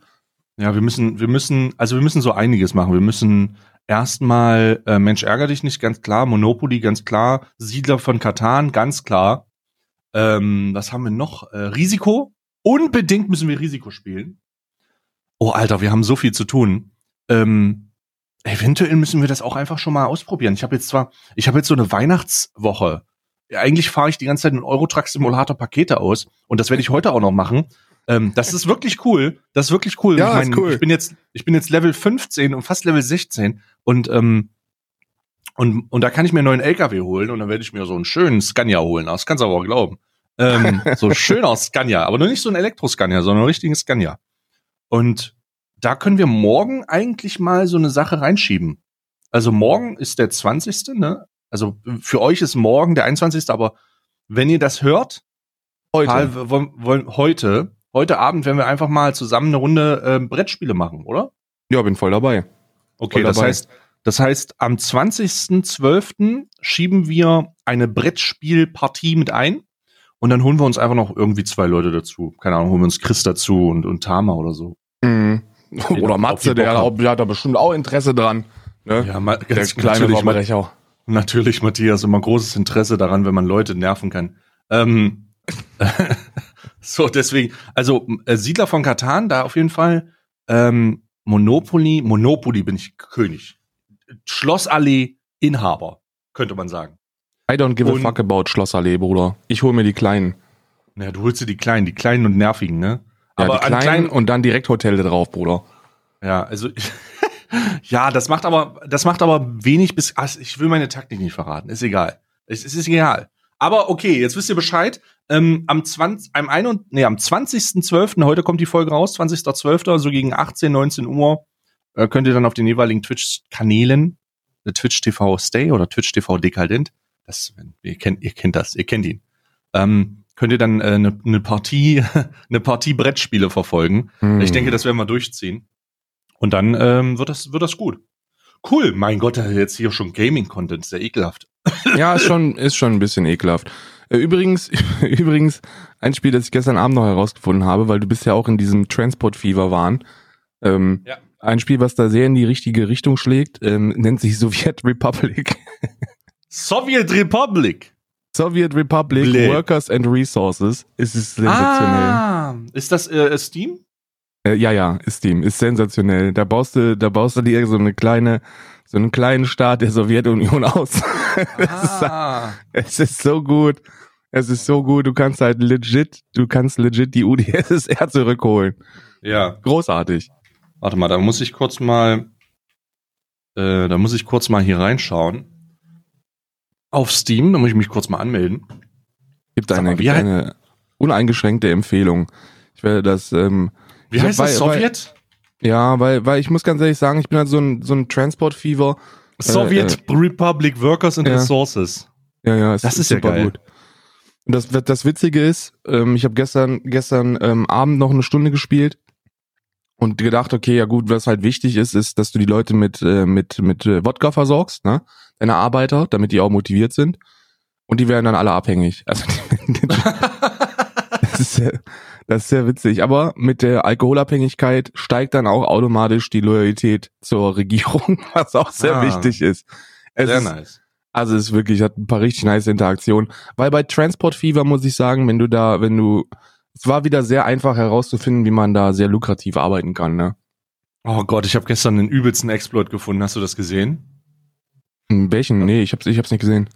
Speaker 1: Ja, wir müssen, wir müssen, also wir müssen so einiges machen. Wir müssen erstmal äh, Mensch ärger dich nicht, ganz klar. Monopoly, ganz klar. Siedler von Katan, ganz klar. Ähm, was haben wir noch? Äh, Risiko. Unbedingt müssen wir Risiko spielen. Oh, Alter, wir haben so viel zu tun. Ähm, eventuell müssen wir das auch einfach schon mal ausprobieren. Ich habe jetzt zwar, ich habe jetzt so eine Weihnachtswoche. Ja, eigentlich fahre ich die ganze Zeit in Eurotruck Simulator Pakete aus und das werde ich heute auch noch machen. Ähm, das ist wirklich cool. Das ist wirklich cool.
Speaker 2: Ja,
Speaker 1: ich
Speaker 2: ist cool.
Speaker 1: Ich bin jetzt, ich bin jetzt Level 15 und fast Level 16 und ähm, und, und da kann ich mir einen neuen LKW holen und dann werde ich mir so einen schönen Scania holen. Das kannst du aber auch glauben. Ähm, so ein schöner Scania, aber nur nicht so ein Elektro-Scania, sondern einen richtigen Scania. Und da können wir morgen eigentlich mal so eine Sache reinschieben. Also morgen ist der 20. Ne? Also für euch ist morgen der 21. Aber wenn ihr das hört,
Speaker 2: Heute.
Speaker 1: Karl, wollen, wollen heute, heute Abend werden wir einfach mal zusammen eine Runde ähm, Brettspiele machen, oder?
Speaker 2: Ja, bin voll dabei.
Speaker 1: Okay,
Speaker 2: Voll
Speaker 1: das
Speaker 2: dabei.
Speaker 1: heißt, das heißt, am 20.12. schieben wir eine Brettspielpartie mit ein und dann holen wir uns einfach noch irgendwie zwei Leute dazu. Keine Ahnung, holen wir uns Chris dazu und, und Tama oder so.
Speaker 2: Mhm. Oder Matze, der, der hat da bestimmt auch Interesse dran. Ne?
Speaker 1: Ja, ma,
Speaker 2: der
Speaker 1: ganz,
Speaker 2: kleine
Speaker 1: natürlich, natürlich, Matthias, immer großes Interesse daran, wenn man Leute nerven kann. Ähm, so, deswegen, also äh, Siedler von Katan, da auf jeden Fall. Ähm, Monopoly, Monopoly bin ich König. Schlossallee Inhaber, könnte man sagen.
Speaker 2: I don't give
Speaker 1: Und-
Speaker 2: a fuck about Schlossallee, Bruder. Ich hol mir die kleinen.
Speaker 1: Ja, du holst dir die kleinen, die kleinen und nervigen, ne?
Speaker 2: Ja,
Speaker 1: aber
Speaker 2: die kleinen
Speaker 1: kleinen,
Speaker 2: und dann direkt Hotel drauf, Bruder.
Speaker 1: ja, also ja, das macht aber, das macht aber wenig bis, ach, ich will meine Taktik nicht verraten, ist egal. Es, es ist egal. Aber okay, jetzt wisst ihr Bescheid. Ähm, am 20, am 21, nee, am 20.12., heute kommt die Folge raus, 20.12., so gegen 18, 19 Uhr, äh, könnt ihr dann auf den jeweiligen Twitch-Kanälen, äh, Twitch TV Stay oder Twitch TV Dekadent, das, ihr kennt, ihr kennt das, ihr kennt ihn, ähm, könnt ihr dann eine äh, ne Partie, eine Partie Brettspiele verfolgen.
Speaker 2: Hm.
Speaker 1: Ich denke, das werden wir durchziehen. Und dann ähm, wird das wird das gut. Cool, mein Gott, jetzt hier schon Gaming-Content, sehr ekelhaft.
Speaker 2: Ja, ist schon, ist schon ein bisschen ekelhaft. Äh, Übrigens, übrigens, ein Spiel, das ich gestern Abend noch herausgefunden habe, weil du bist ja auch in diesem Transport Fever waren. Ähm,
Speaker 1: Ja.
Speaker 2: Ein Spiel, was da sehr in die richtige Richtung schlägt, ähm, nennt sich Soviet Republic.
Speaker 1: Soviet Republic.
Speaker 2: Soviet Republic
Speaker 1: Blöd.
Speaker 2: Workers and Resources. Es ist sensationell.
Speaker 1: Ah, ist das äh, Steam?
Speaker 2: Äh, ja, ja, ist Steam, ist sensationell. Da baust du, da baust du dir so eine kleine, so einen kleinen Staat der Sowjetunion aus.
Speaker 1: Ah,
Speaker 2: Es ist so gut. Es ist so gut. Du kannst halt legit, du kannst legit die UdSSR zurückholen.
Speaker 1: ja.
Speaker 2: Großartig.
Speaker 1: Warte mal, da muss ich kurz mal, äh, da muss ich kurz mal hier reinschauen. Auf Steam, da muss ich mich kurz mal anmelden.
Speaker 2: Gibt eine,
Speaker 1: mal,
Speaker 2: gibt eine uneingeschränkte Empfehlung. Ich werde das, ähm,
Speaker 1: Wie heißt das?
Speaker 2: bei-
Speaker 1: Sowjet?
Speaker 2: Ja, weil, weil ich muss ganz ehrlich sagen, ich bin halt so ein, so ein Transport-Fever.
Speaker 1: Soviet Republic Workers and
Speaker 2: ja.
Speaker 1: Resources.
Speaker 2: Ja, ja, es
Speaker 1: Das ist ja geil.
Speaker 2: Und das, das Witzige ist, ähm, ich habe gestern, gestern ähm, Abend noch eine Stunde gespielt und gedacht, okay, ja gut, was halt wichtig ist, ist, dass du die Leute mit, äh, mit, mit äh, Wodka versorgst, ne? Deine Arbeiter, damit die auch motiviert sind. Und die werden dann alle abhängig. Also das ist sehr, das ist sehr witzig. Aber mit der Alkoholabhängigkeit steigt dann auch automatisch die Loyalität zur Regierung, was auch sehr
Speaker 1: Ah.
Speaker 2: wichtig ist. Es
Speaker 1: Sehr
Speaker 2: ist,
Speaker 1: nice.
Speaker 2: also es ist wirklich, hat ein paar richtig nice Interaktionen. Weil bei Transport Fever muss ich sagen, wenn du da, wenn du, es war wieder sehr einfach herauszufinden, wie man da sehr lukrativ arbeiten kann, ne?
Speaker 1: Oh Gott, ich habe gestern den übelsten Exploit gefunden. Hast du das gesehen?
Speaker 2: In welchen? Nee, ich hab's, ich hab's nicht gesehen.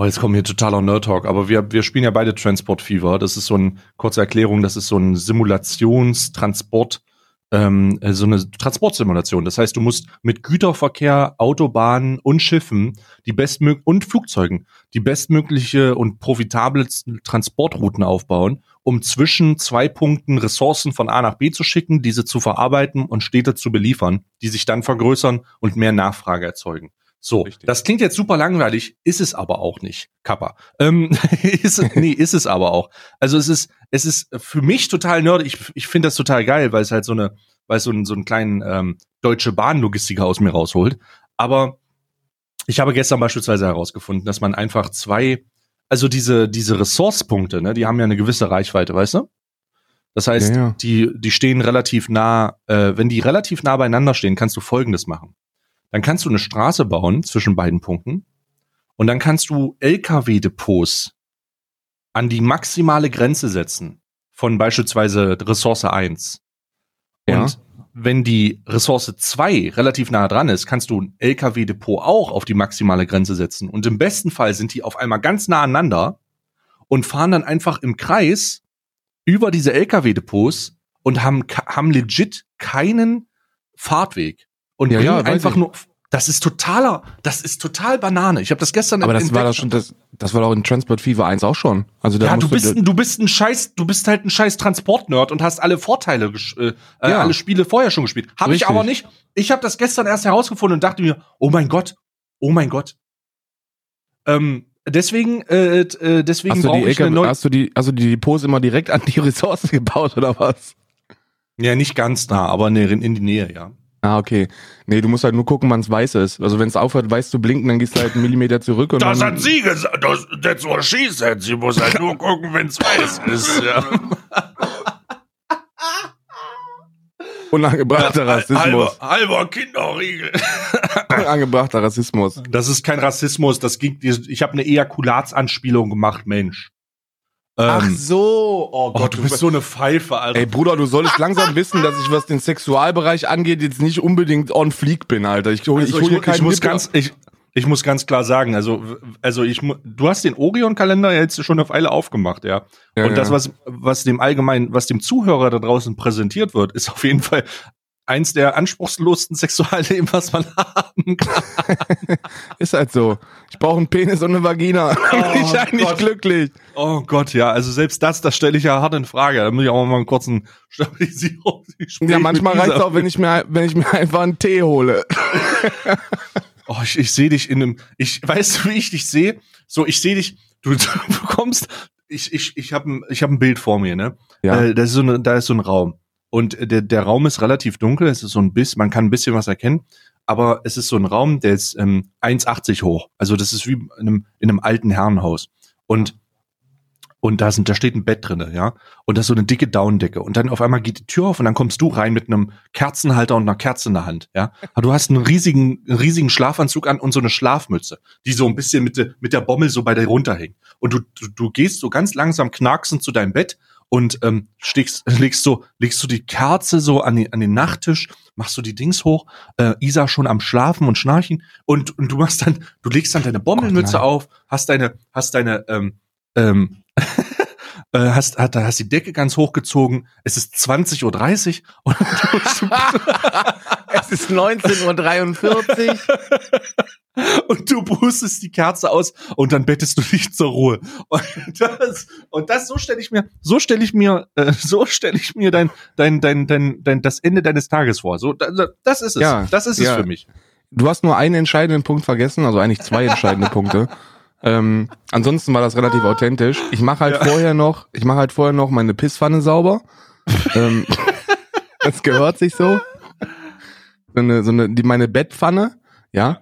Speaker 1: Oh, jetzt kommt hier totaler Nerd Talk, aber wir, wir spielen ja beide Transport Fever. Das ist so ein, kurze Erklärung, das ist so ein Simulationstransport, ähm, äh, so eine Transportsimulation. Das heißt, du musst mit Güterverkehr, Autobahnen und Schiffen die bestmög und Flugzeugen die bestmögliche und profitabelsten Transportrouten aufbauen, um zwischen zwei Punkten Ressourcen von A nach B zu schicken, diese zu verarbeiten und Städte zu beliefern, die sich dann vergrößern und mehr Nachfrage erzeugen. So,
Speaker 2: Richtig.
Speaker 1: das klingt jetzt super langweilig, ist es aber auch nicht, Kappa. Ähm, ist, es- nee, ist es aber auch. Also es ist, es ist für mich total nerdig. Ich, ich finde das total geil, weil es halt so eine, weil es so einen, so einen kleinen ähm, deutsche Bahnlogistiker aus mir rausholt. Aber ich habe gestern beispielsweise herausgefunden, dass man einfach zwei, also diese, diese Ressourcepunkte, ne, die haben ja eine gewisse Reichweite, weißt du? Das heißt,
Speaker 2: Ja, ja.
Speaker 1: die, die stehen relativ nah, äh, wenn die relativ nah beieinander stehen, kannst du Folgendes machen. Dann kannst du eine Straße bauen zwischen beiden Punkten und dann kannst du LKW-Depots an die maximale Grenze setzen von beispielsweise Ressource 1.
Speaker 2: Ja.
Speaker 1: Und wenn die Ressource 2 relativ nah dran ist, kannst du ein LKW-Depot auch auf die maximale Grenze setzen. Und im besten Fall sind die auf einmal ganz nah aneinander und fahren dann einfach im Kreis über diese LKW-Depots und haben, haben legit keinen Fahrtweg. Und
Speaker 2: Ja, ja,
Speaker 1: einfach nur. Das ist totaler, das ist total Banane. Ich habe das gestern
Speaker 2: Aber das
Speaker 1: entdeckt.
Speaker 2: war doch schon, das, das war doch in Transport Fever 1 auch schon. Also da
Speaker 1: ja, du bist, du bist ein Scheiß, du bist halt ein Scheiß Transportnerd und hast alle Vorteile, äh, äh,
Speaker 2: Ja.
Speaker 1: alle Spiele vorher schon gespielt. Habe ich aber nicht. Ich habe das gestern erst herausgefunden und dachte mir, oh mein Gott, oh mein Gott. Ähm, deswegen, äh, äh, deswegen
Speaker 2: hast du, die
Speaker 1: brauche ich eine neue.
Speaker 2: hast du die, also die Depots immer direkt an die Ressourcen gebaut oder was?
Speaker 1: Ja, nicht ganz nah, aber in die Nähe, ja.
Speaker 2: Ah, okay. Nee, du musst halt nur gucken, wann es weiß ist. Also wenn es aufhört, weiß zu blinken, dann gehst du halt einen Millimeter zurück und
Speaker 1: Das hat sie gesagt. Das, that's what she said. Sie muss halt nur gucken, wenn es weiß ist. Ja.
Speaker 2: unangebrachter Rassismus.
Speaker 1: Halber, halber Kinderriegel.
Speaker 2: Unangebrachter Rassismus.
Speaker 1: Das ist kein Rassismus. Das ging. Ich habe eine Ejakulatsanspielung gemacht, Mensch.
Speaker 2: Ach
Speaker 1: Ähm,
Speaker 2: so. Oh
Speaker 1: oh, du bist so eine Pfeife, Alter.
Speaker 2: Ey, Bruder, du solltest langsam wissen, dass ich, was den Sexualbereich angeht, jetzt nicht unbedingt on fleek bin, Alter. Ich hole
Speaker 1: Also
Speaker 2: ich hol hier
Speaker 1: mu-
Speaker 2: keinen
Speaker 1: muss ganz, ich, ich muss ganz klar sagen, also, also ich, du hast den Orion-Kalender jetzt schon eine Weile aufgemacht, ja.
Speaker 2: Ja,
Speaker 1: Und das, was, was dem allgemein, was dem Zuhörer da draußen präsentiert wird, ist auf jeden Fall eins der anspruchslosesten Sexualleben, was man haben kann.
Speaker 2: Ist halt so. Ich brauche einen Penis und eine Vagina. Dann bin ich
Speaker 1: Oh
Speaker 2: eigentlich
Speaker 1: Gott.
Speaker 2: glücklich.
Speaker 1: Oh Gott, ja, also selbst das, das stelle ich ja hart in Frage. Da muss ich auch mal einen kurzen Stabilisierung.
Speaker 2: Ja, manchmal reicht's auch, wenn ich mir, wenn ich mir einfach einen Tee hole.
Speaker 1: Oh, ich, ich sehe dich in einem. Ich weißt du, wie ich dich sehe? So, ich sehe dich. Du, du bekommst. Ich, ich, ich habe ein, ich hab ein Bild vor mir, ne?
Speaker 2: Ja.
Speaker 1: Äh, da ist so eine, da ist so ein Raum und der, der Raum ist relativ dunkel. Es ist so ein bisschen, man kann ein bisschen was erkennen, aber es ist so ein Raum, der ist ähm, 1,80 hoch. Also das ist wie in einem, in einem alten Herrenhaus und und da sind, da steht ein Bett drinne, ja, und da ist so eine dicke Daunendecke und dann auf einmal geht die Tür auf und dann kommst du rein mit einem Kerzenhalter und einer Kerze in der Hand, ja. Aber du hast einen riesigen, einen riesigen Schlafanzug an und so eine Schlafmütze, die so ein bisschen mit, der mit der Bommel so bei dir runterhängt. Und du, du, du gehst so ganz langsam knacksend zu deinem Bett und ähm, stiegst, legst so, legst du die Kerze so an den, an den Nachttisch, machst du die Dings hoch, äh, Isa schon am Schlafen und Schnarchen und, und du machst dann, du legst dann deine Bommelmütze
Speaker 2: nein.
Speaker 1: auf, hast deine, hast deine, ähm, ähm, äh, hast, hast, hast die Decke ganz hochgezogen, es ist 20.30 Uhr
Speaker 2: Es ist 19.43 Uhr.
Speaker 1: und du pustest die Kerze aus und dann bettest du dich zur Ruhe. Und das, und das so stelle ich mir, so stelle ich mir, äh, so stelle ich mir dein, dein, dein, dein, dein, das Ende deines Tages vor. So, da, da- das ist es.
Speaker 2: Ja,
Speaker 1: das ist
Speaker 2: ja.
Speaker 1: es für mich.
Speaker 2: Du hast nur einen entscheidenden Punkt vergessen, also eigentlich zwei entscheidende Punkte. Ähm, ansonsten war das relativ authentisch. Ich mache halt
Speaker 1: Ja.
Speaker 2: vorher noch, ich mache halt vorher noch meine Pisspfanne sauber. ähm, das gehört sich so. So eine, so eine, die, meine Bettpfanne, ja.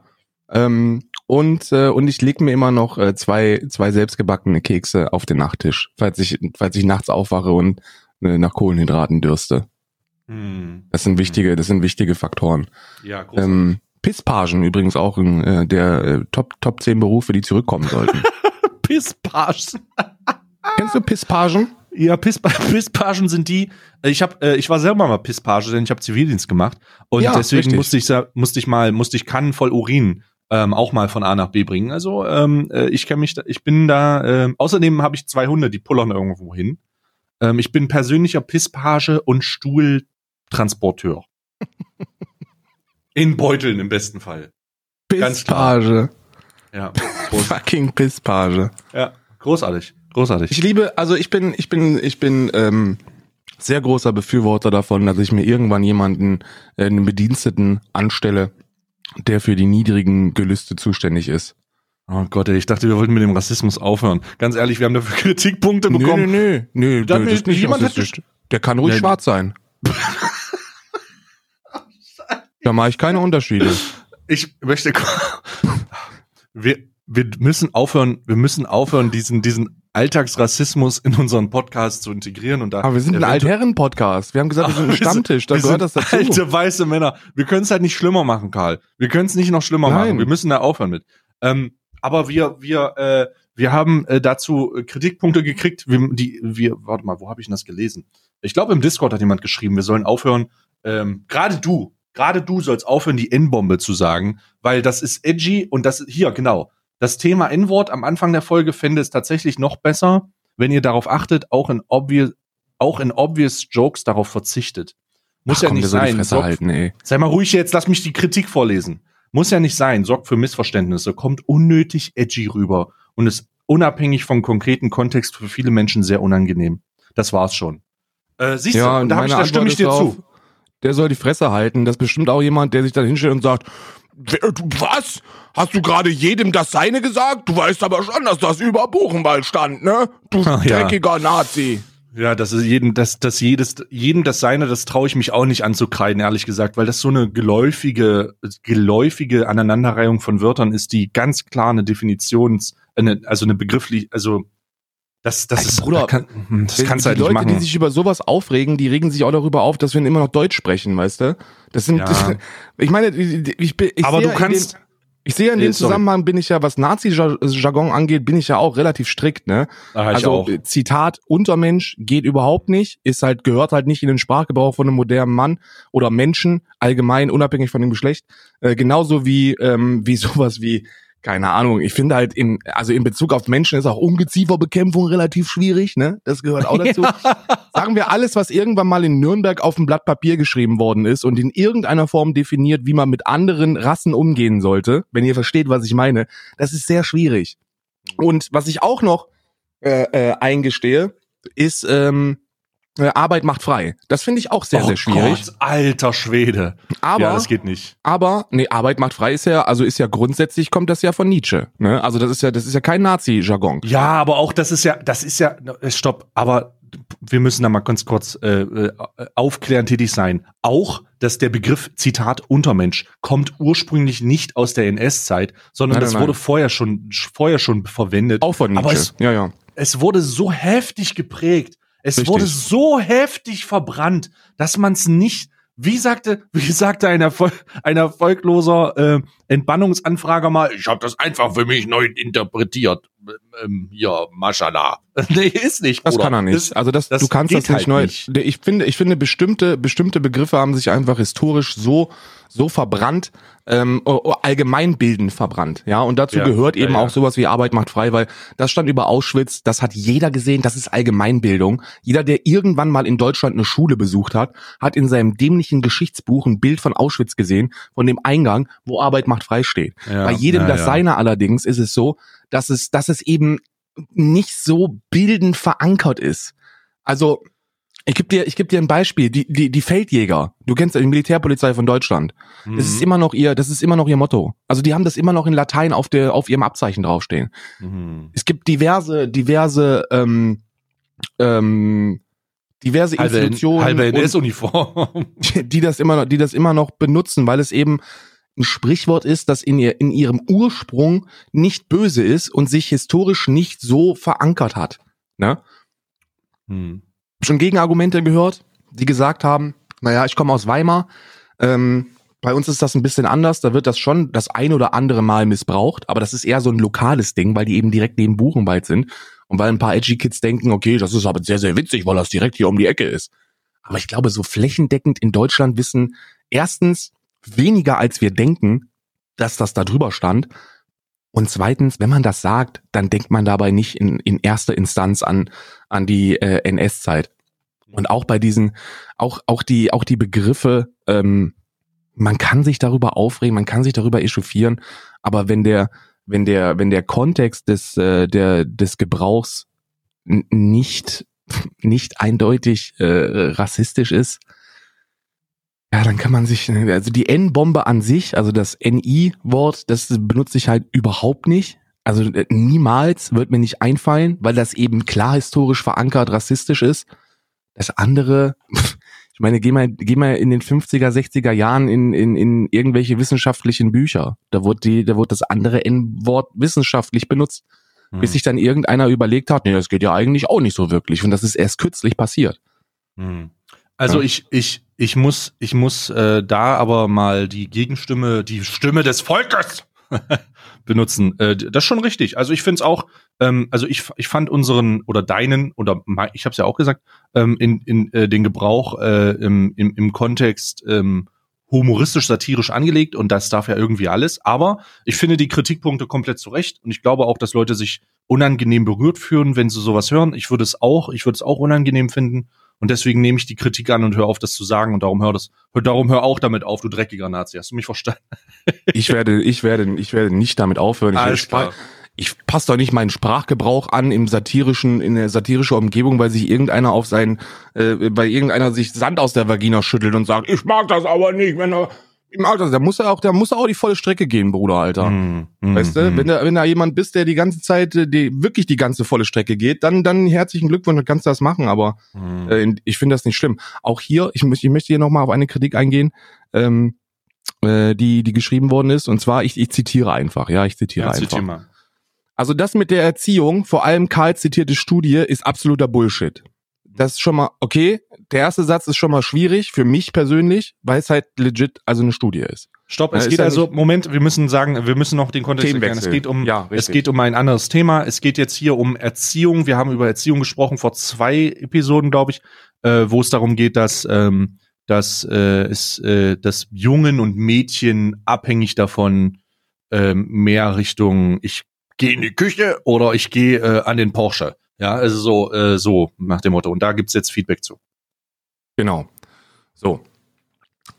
Speaker 2: Ähm, und, äh, und ich leg mir immer noch äh, zwei, zwei selbstgebackene Kekse auf den Nachttisch, falls ich, falls ich nachts aufwache und äh, nach Kohlenhydraten dürste.
Speaker 1: Hm.
Speaker 2: Das sind wichtige, das sind wichtige Faktoren.
Speaker 1: Ja, großartig.
Speaker 2: Ähm, Pisspagen übrigens auch in, äh, der äh, Top, Top 10 Berufe, die zurückkommen sollten.
Speaker 1: Pisspagen.
Speaker 2: Kennst du Pisspagen?
Speaker 1: Ja, Piss, Pisspagen sind die. äh, Ich habe, äh, ich war selber mal Pisspage, denn ich habe Zivildienst gemacht und
Speaker 2: Ja,
Speaker 1: deswegen
Speaker 2: richtig.
Speaker 1: musste ich, musste ich mal, musste ich Kannen voll Urin ähm, auch mal von A nach B bringen. Also ähm, äh, ich kenne mich, da, ich bin da. ähm, außerdem habe ich zwei Hunde, die pullern irgendwo hin. Ähm, ich bin persönlicher Pisspage und Stuhltransporteur. In Beuteln im besten Fall.
Speaker 2: Pisspage.
Speaker 1: Ja,
Speaker 2: Fucking Pisspage.
Speaker 1: ja großartig, großartig.
Speaker 2: Ich liebe, also ich bin, ich bin, ich bin ähm, sehr großer Befürworter davon, dass ich mir irgendwann jemanden, äh, einen Bediensteten anstelle, der für die niedrigen Gelüste zuständig ist.
Speaker 1: Oh Gott, ey, ich dachte, wir wollten mit dem Rassismus aufhören. Ganz ehrlich, wir haben dafür Kritikpunkte
Speaker 2: Nö,
Speaker 1: bekommen.
Speaker 2: nö, nö, nö, nö, das ist nicht
Speaker 1: jemand hat.
Speaker 2: Der kann ruhig
Speaker 1: Ja,
Speaker 2: schwarz sein. Da mache ich keine Unterschiede.
Speaker 1: Ich möchte. Wir, wir müssen aufhören, wir müssen aufhören, diesen, diesen Alltagsrassismus in unseren Podcast zu integrieren und da.
Speaker 2: Aber wir sind ein Altherren-Podcast. Wir haben gesagt, wir sind ein Stammtisch. Da gehört das dazu.
Speaker 1: Alte weiße Männer. Wir können es halt nicht schlimmer machen, Karl. Wir können es nicht noch schlimmer
Speaker 2: Nein.
Speaker 1: machen. Wir müssen da aufhören mit. Ähm, aber wir, wir, äh, wir haben äh, dazu äh, Kritikpunkte gekriegt. Wir, die, wir, warte mal, wo habe ich denn das gelesen? Ich glaube, im Discord hat jemand geschrieben, wir sollen aufhören. Ähm, gerade du, gerade du sollst aufhören, die N-Bombe zu sagen, weil das ist edgy und das hier genau. Das Thema N-Wort am Anfang der Folge fände es tatsächlich noch besser, wenn ihr darauf achtet, auch in obvious, auch in obvious Jokes darauf verzichtet. Muss
Speaker 2: Ach,
Speaker 1: ja
Speaker 2: komm,
Speaker 1: nicht sein. Sorgt-
Speaker 2: halten, ey.
Speaker 1: Sei mal ruhig jetzt, lass mich die Kritik vorlesen. Muss ja nicht sein, sorgt für Missverständnisse, kommt unnötig edgy rüber und ist unabhängig vom konkreten Kontext für viele Menschen sehr unangenehm. Das war's schon. Äh, siehst
Speaker 2: Ja,
Speaker 1: du, da, ich, da stimme ich dir
Speaker 2: ist
Speaker 1: zu.
Speaker 2: Der soll die Fresse halten. Das ist bestimmt auch jemand, der sich dann hinstellt und sagt, "Wer- du- was? Hast du gerade jedem das Seine gesagt? Du weißt aber schon, dass das über Buchenwald stand, ne? Du
Speaker 1: ja.
Speaker 2: dreckiger Nazi.
Speaker 1: Ja, das ist jeden, das, das jedes, jedem das seine, das traue ich mich auch nicht anzukreiden, ehrlich gesagt, weil das so eine geläufige, geläufige Aneinanderreihung von Wörtern ist, die ganz klar eine Definitions, eine, also eine begrifflich, also das, das
Speaker 2: Alter,
Speaker 1: ist,
Speaker 2: Bruder,
Speaker 1: kann, hm, das kannst du halt
Speaker 2: die
Speaker 1: nicht
Speaker 2: Leute,
Speaker 1: machen.
Speaker 2: die sich über sowas aufregen, die regen sich auch darüber auf, dass wir immer noch Deutsch sprechen, weißt du? Das sind,
Speaker 1: Ja.
Speaker 2: ich meine, ich, bin- ich
Speaker 1: Aber
Speaker 2: sehe
Speaker 1: du kannst,
Speaker 2: in dem, ich sehe in
Speaker 1: Nee,
Speaker 2: dem. Zusammenhang bin ich ja, was Nazi-Jargon angeht, bin ich ja auch relativ strikt, ne?
Speaker 1: Ah, ich
Speaker 2: also Zitat Untermensch geht überhaupt nicht, ist halt gehört halt nicht in den Sprachgebrauch von einem modernen Mann oder Menschen allgemein unabhängig von dem Geschlecht, äh, genauso wie ähm, wie sowas wie keine Ahnung, ich finde halt in also in Bezug auf Menschen ist auch Ungezieferbekämpfung relativ schwierig, ne? Das gehört auch dazu. Sagen wir alles, was irgendwann mal in Nürnberg auf dem Blatt Papier geschrieben worden ist und in irgendeiner Form definiert, wie man mit anderen Rassen umgehen sollte, wenn ihr versteht, was ich meine, das ist sehr schwierig. Und was ich auch noch äh, äh, eingestehe, ist ähm, äh, Arbeit macht frei. Das finde ich auch sehr,
Speaker 1: oh
Speaker 2: sehr schwierig.
Speaker 1: Gott, alter Schwede.
Speaker 2: Aber,
Speaker 1: ja, das geht nicht.
Speaker 2: aber, nee, Arbeit macht frei ist ja, also ist ja grundsätzlich kommt das ja von Nietzsche. Ne? Also das ist ja, das ist ja kein Nazi-Jargon.
Speaker 1: Ja, aber auch das ist ja, das ist ja, äh, stopp, aber wir müssen da mal ganz kurz äh, äh, aufklärend tätig sein. Auch, dass der Begriff Zitat Untermensch kommt ursprünglich nicht aus der NS-Zeit, sondern
Speaker 2: Nein,
Speaker 1: das
Speaker 2: nein,
Speaker 1: wurde vorher schon vorher schon verwendet.
Speaker 2: Auch von Nietzsche.
Speaker 1: es-
Speaker 2: ja, ja.
Speaker 1: Es wurde so heftig geprägt, es
Speaker 2: Richtig.
Speaker 1: wurde so heftig verbrannt, dass man es nicht wie sagte, wie sagte ein, Erfol ein erfolgloser äh, Entbannungsanfrager mal, ich habe das einfach für mich neu interpretiert. Ähm, ja, Mashallah. nee, ist nicht.
Speaker 2: Das
Speaker 1: Bruder.
Speaker 2: kann er nicht.
Speaker 1: Das,
Speaker 2: also das,
Speaker 1: das
Speaker 2: du kannst das nicht
Speaker 1: halt
Speaker 2: neu.
Speaker 1: nicht.
Speaker 2: Ich finde, ich finde bestimmte, bestimmte Begriffe haben sich einfach historisch so, so verbrannt, ähm, allgemeinbildend verbrannt. Ja, und dazu
Speaker 1: Ja,
Speaker 2: gehört
Speaker 1: ja,
Speaker 2: eben
Speaker 1: ja.
Speaker 2: auch sowas wie Arbeit macht frei, weil das stand über Auschwitz, das hat jeder gesehen, das ist Allgemeinbildung. Jeder, der irgendwann mal in Deutschland eine Schule besucht hat, hat in seinem dämlichen Geschichtsbuch ein Bild von Auschwitz gesehen, von dem Eingang, wo Arbeit macht frei steht.
Speaker 1: Ja,
Speaker 2: Bei jedem
Speaker 1: ja,
Speaker 2: das
Speaker 1: ja.
Speaker 2: seine allerdings ist es so, dass es, dass es eben nicht so bildend verankert ist. Also, ich gebe dir, ich geb dir ein Beispiel. Die, die, die Feldjäger. Du kennst ja die Militärpolizei von Deutschland. Das ist
Speaker 1: Mhm.
Speaker 2: immer noch ihr, das ist immer noch ihr Motto. Also, die haben das immer noch in Latein auf der, auf ihrem Abzeichen draufstehen.
Speaker 1: Mhm.
Speaker 2: Es gibt diverse, diverse, ähm, ähm, diverse
Speaker 1: halbe,
Speaker 2: Institutionen.
Speaker 1: halbe NS-Uniform.
Speaker 2: die das immer die das immer noch benutzen, weil es eben ein Sprichwort ist, das in ihr, in ihrem Ursprung nicht böse ist und sich historisch nicht so verankert hat. Ne?
Speaker 1: Hm.
Speaker 2: Schon Gegenargumente gehört, die gesagt haben, naja, ich komme aus Weimar, ähm, bei uns ist das ein bisschen anders, da wird das schon das ein oder andere Mal missbraucht, aber das ist eher so ein lokales Ding, weil die eben direkt neben Buchenwald sind und weil ein paar edgy Kids denken, okay, das ist aber sehr, sehr witzig, weil das direkt hier um die Ecke ist. Aber ich glaube, so flächendeckend in Deutschland wissen erstens weniger als wir denken, dass das da drüber stand. Und zweitens, wenn man das sagt, dann denkt man dabei nicht in, in erster Instanz an, an die äh, NS-Zeit. Und auch bei diesen, auch, auch die, auch die Begriffe, ähm, man kann sich darüber aufregen, man kann sich darüber echauffieren, aber wenn der, wenn der, wenn der Kontext des, äh, der, des Gebrauchs nicht, nicht eindeutig äh, rassistisch ist, ja, dann kann man sich, also die N-Bombe an sich, also das NI-Wort, das benutze ich halt überhaupt nicht. Also äh, niemals wird mir nicht einfallen, weil das eben klar historisch verankert rassistisch ist. Das andere, ich meine, geh mal, geh mal in den 50er, 60er Jahren in, in, in irgendwelche wissenschaftlichen Bücher. Da wurde die, da wurde das andere N-Wort wissenschaftlich benutzt,
Speaker 1: Hm.
Speaker 2: bis sich dann irgendeiner überlegt hat, nee, das geht ja eigentlich auch nicht so wirklich. Und das ist erst kürzlich passiert.
Speaker 1: Hm. Also
Speaker 2: Ja.
Speaker 1: ich, ich, ich muss, ich muss äh, da aber mal die Gegenstimme, die Stimme des Volkes benutzen. Äh, das ist schon richtig. Also ich finde es auch, ähm, also ich, ich fand unseren oder deinen oder ich habe es ja auch gesagt, ähm, in, in äh, den Gebrauch äh, im, im, im Kontext ähm, humoristisch, satirisch angelegt und das darf ja irgendwie alles. Aber ich finde die Kritikpunkte komplett zurecht und ich glaube auch, dass Leute sich unangenehm berührt fühlen, wenn sie sowas hören. Ich würde es auch, ich würde es auch unangenehm finden. Und deswegen nehme ich die Kritik an und höre auf, das zu sagen. Und darum hör das, hör, darum hör auch damit auf, du dreckiger Nazi. Hast du mich verstanden?
Speaker 2: Ich werde, ich werde, ich werde nicht damit aufhören. Ich, werde
Speaker 1: Alles klar.
Speaker 2: Sprach- ich passe doch nicht meinen Sprachgebrauch an im satirischen, in der satirischen Umgebung, weil sich irgendeiner auf seinen, äh, weil irgendeiner sich Sand aus der Vagina schüttelt und sagt, ich mag das aber nicht, wenn er, Im Alter, da muss er auch, da muss er auch die volle Strecke gehen, Bruder, Alter.
Speaker 1: Mm, mm,
Speaker 2: Weißt du,
Speaker 1: mm.
Speaker 2: wenn da, wenn da jemand bist, der die ganze Zeit, äh, die, wirklich die ganze volle Strecke geht, dann, dann herzlichen Glückwunsch, dann kannst du das machen, aber äh, ich finde das nicht schlimm. Auch hier, ich, möchte- ich möchte hier nochmal auf eine Kritik eingehen, ähm, äh, die, die geschrieben worden ist, und zwar, ich, ich zitiere einfach, ja, ich zitiere
Speaker 1: ja,
Speaker 2: einfach.
Speaker 1: zitier mal.
Speaker 2: Also das mit der Erziehung, vor allem Karl zitierte Studie, ist absoluter Bullshit. Das ist schon mal, okay, der erste Satz ist schon mal schwierig, für mich persönlich, weil es halt legit also eine Studie ist.
Speaker 1: Stopp,
Speaker 2: Ja,
Speaker 1: es
Speaker 2: ist
Speaker 1: geht
Speaker 2: ja
Speaker 1: also, Moment, wir müssen sagen, wir müssen noch den Kontext erklären. Es geht um,
Speaker 2: Ja,
Speaker 1: es geht um ein anderes Thema. Es geht jetzt hier um Erziehung. Wir haben über Erziehung gesprochen vor zwei Episoden, glaube ich, äh, wo es darum geht, dass, ähm, dass äh, es, äh, dass Jungen und Mädchen abhängig davon ähm, mehr Richtung ich gehe in die Küche oder ich gehe äh, an den Porsche. Ja, also so, äh, so nach dem Motto. Und da gibt's jetzt Feedback zu.
Speaker 2: Genau. So.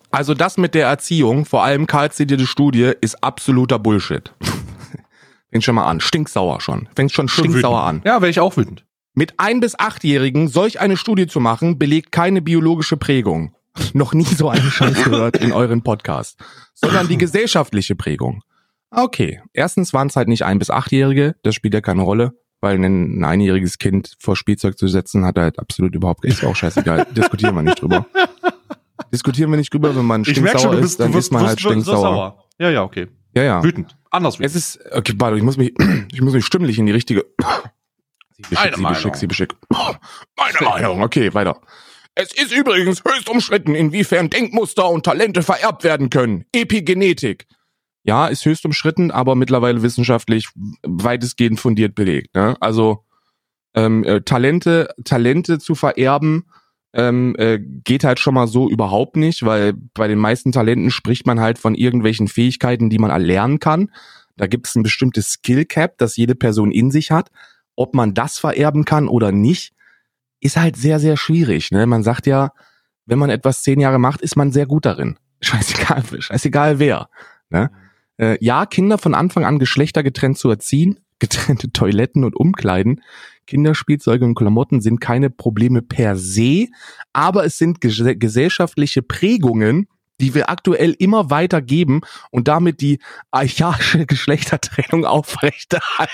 Speaker 2: Also das mit der Erziehung, vor allem Karl zitierte Studie, ist absoluter Bullshit. Fängt schon mal an. Stinksauer schon. Fängt schon stinksauer an.
Speaker 1: Ja, wäre ich auch wütend.
Speaker 2: Mit ein- bis achtjährigen solch eine Studie zu machen, belegt keine biologische Prägung. Noch nie so einen Scheiß gehört in euren Podcast. Sondern die gesellschaftliche Prägung. Okay. Erstens waren es halt nicht ein- bis achtjährige. Das spielt ja keine Rolle. Weil ein, ein einjähriges Kind vor Spielzeug zu setzen, hat halt absolut überhaupt, ist auch scheißegal. Diskutieren wir nicht drüber. Diskutieren wir nicht drüber, wenn man stinksauer
Speaker 1: schon,
Speaker 2: ist, dann
Speaker 1: wirst,
Speaker 2: ist man halt stinksauer.
Speaker 1: sauer. Ja, ja, okay.
Speaker 2: Ja, ja.
Speaker 1: Wütend. Anders wütend.
Speaker 2: Es ist, okay, warte, ich muss mich, ich muss mich stimmlich in die richtige. Sie
Speaker 1: Meine
Speaker 2: beschick, sie
Speaker 1: Meinung.
Speaker 2: beschick, sie beschick. Meine Meinung, okay, weiter. Es ist übrigens höchst umstritten, inwiefern Denkmuster und Talente vererbt werden können. Epigenetik. Ja, ist höchst umstritten, aber mittlerweile wissenschaftlich weitestgehend fundiert belegt. Ne? Also ähm, äh, Talente, Talente zu vererben, ähm, äh, geht halt schon mal so überhaupt nicht, weil bei den meisten Talenten spricht man halt von irgendwelchen Fähigkeiten, die man erlernen kann. Da gibt es ein bestimmtes Skill Cap, das jede Person in sich hat. Ob man das vererben kann oder nicht, ist halt sehr, sehr schwierig. Ne? Man sagt ja, wenn man etwas zehn Jahre macht, ist man sehr gut darin. Scheißegal, scheißegal wer. Ne? Äh, ja, Kinder von Anfang an geschlechtergetrennt zu erziehen, getrennte Toiletten und Umkleiden, Kinderspielzeuge und Klamotten sind keine Probleme per se, aber es sind ges gesellschaftliche Prägungen, die wir aktuell immer weiter geben und damit die archaische Geschlechtertrennung aufrechterhalten.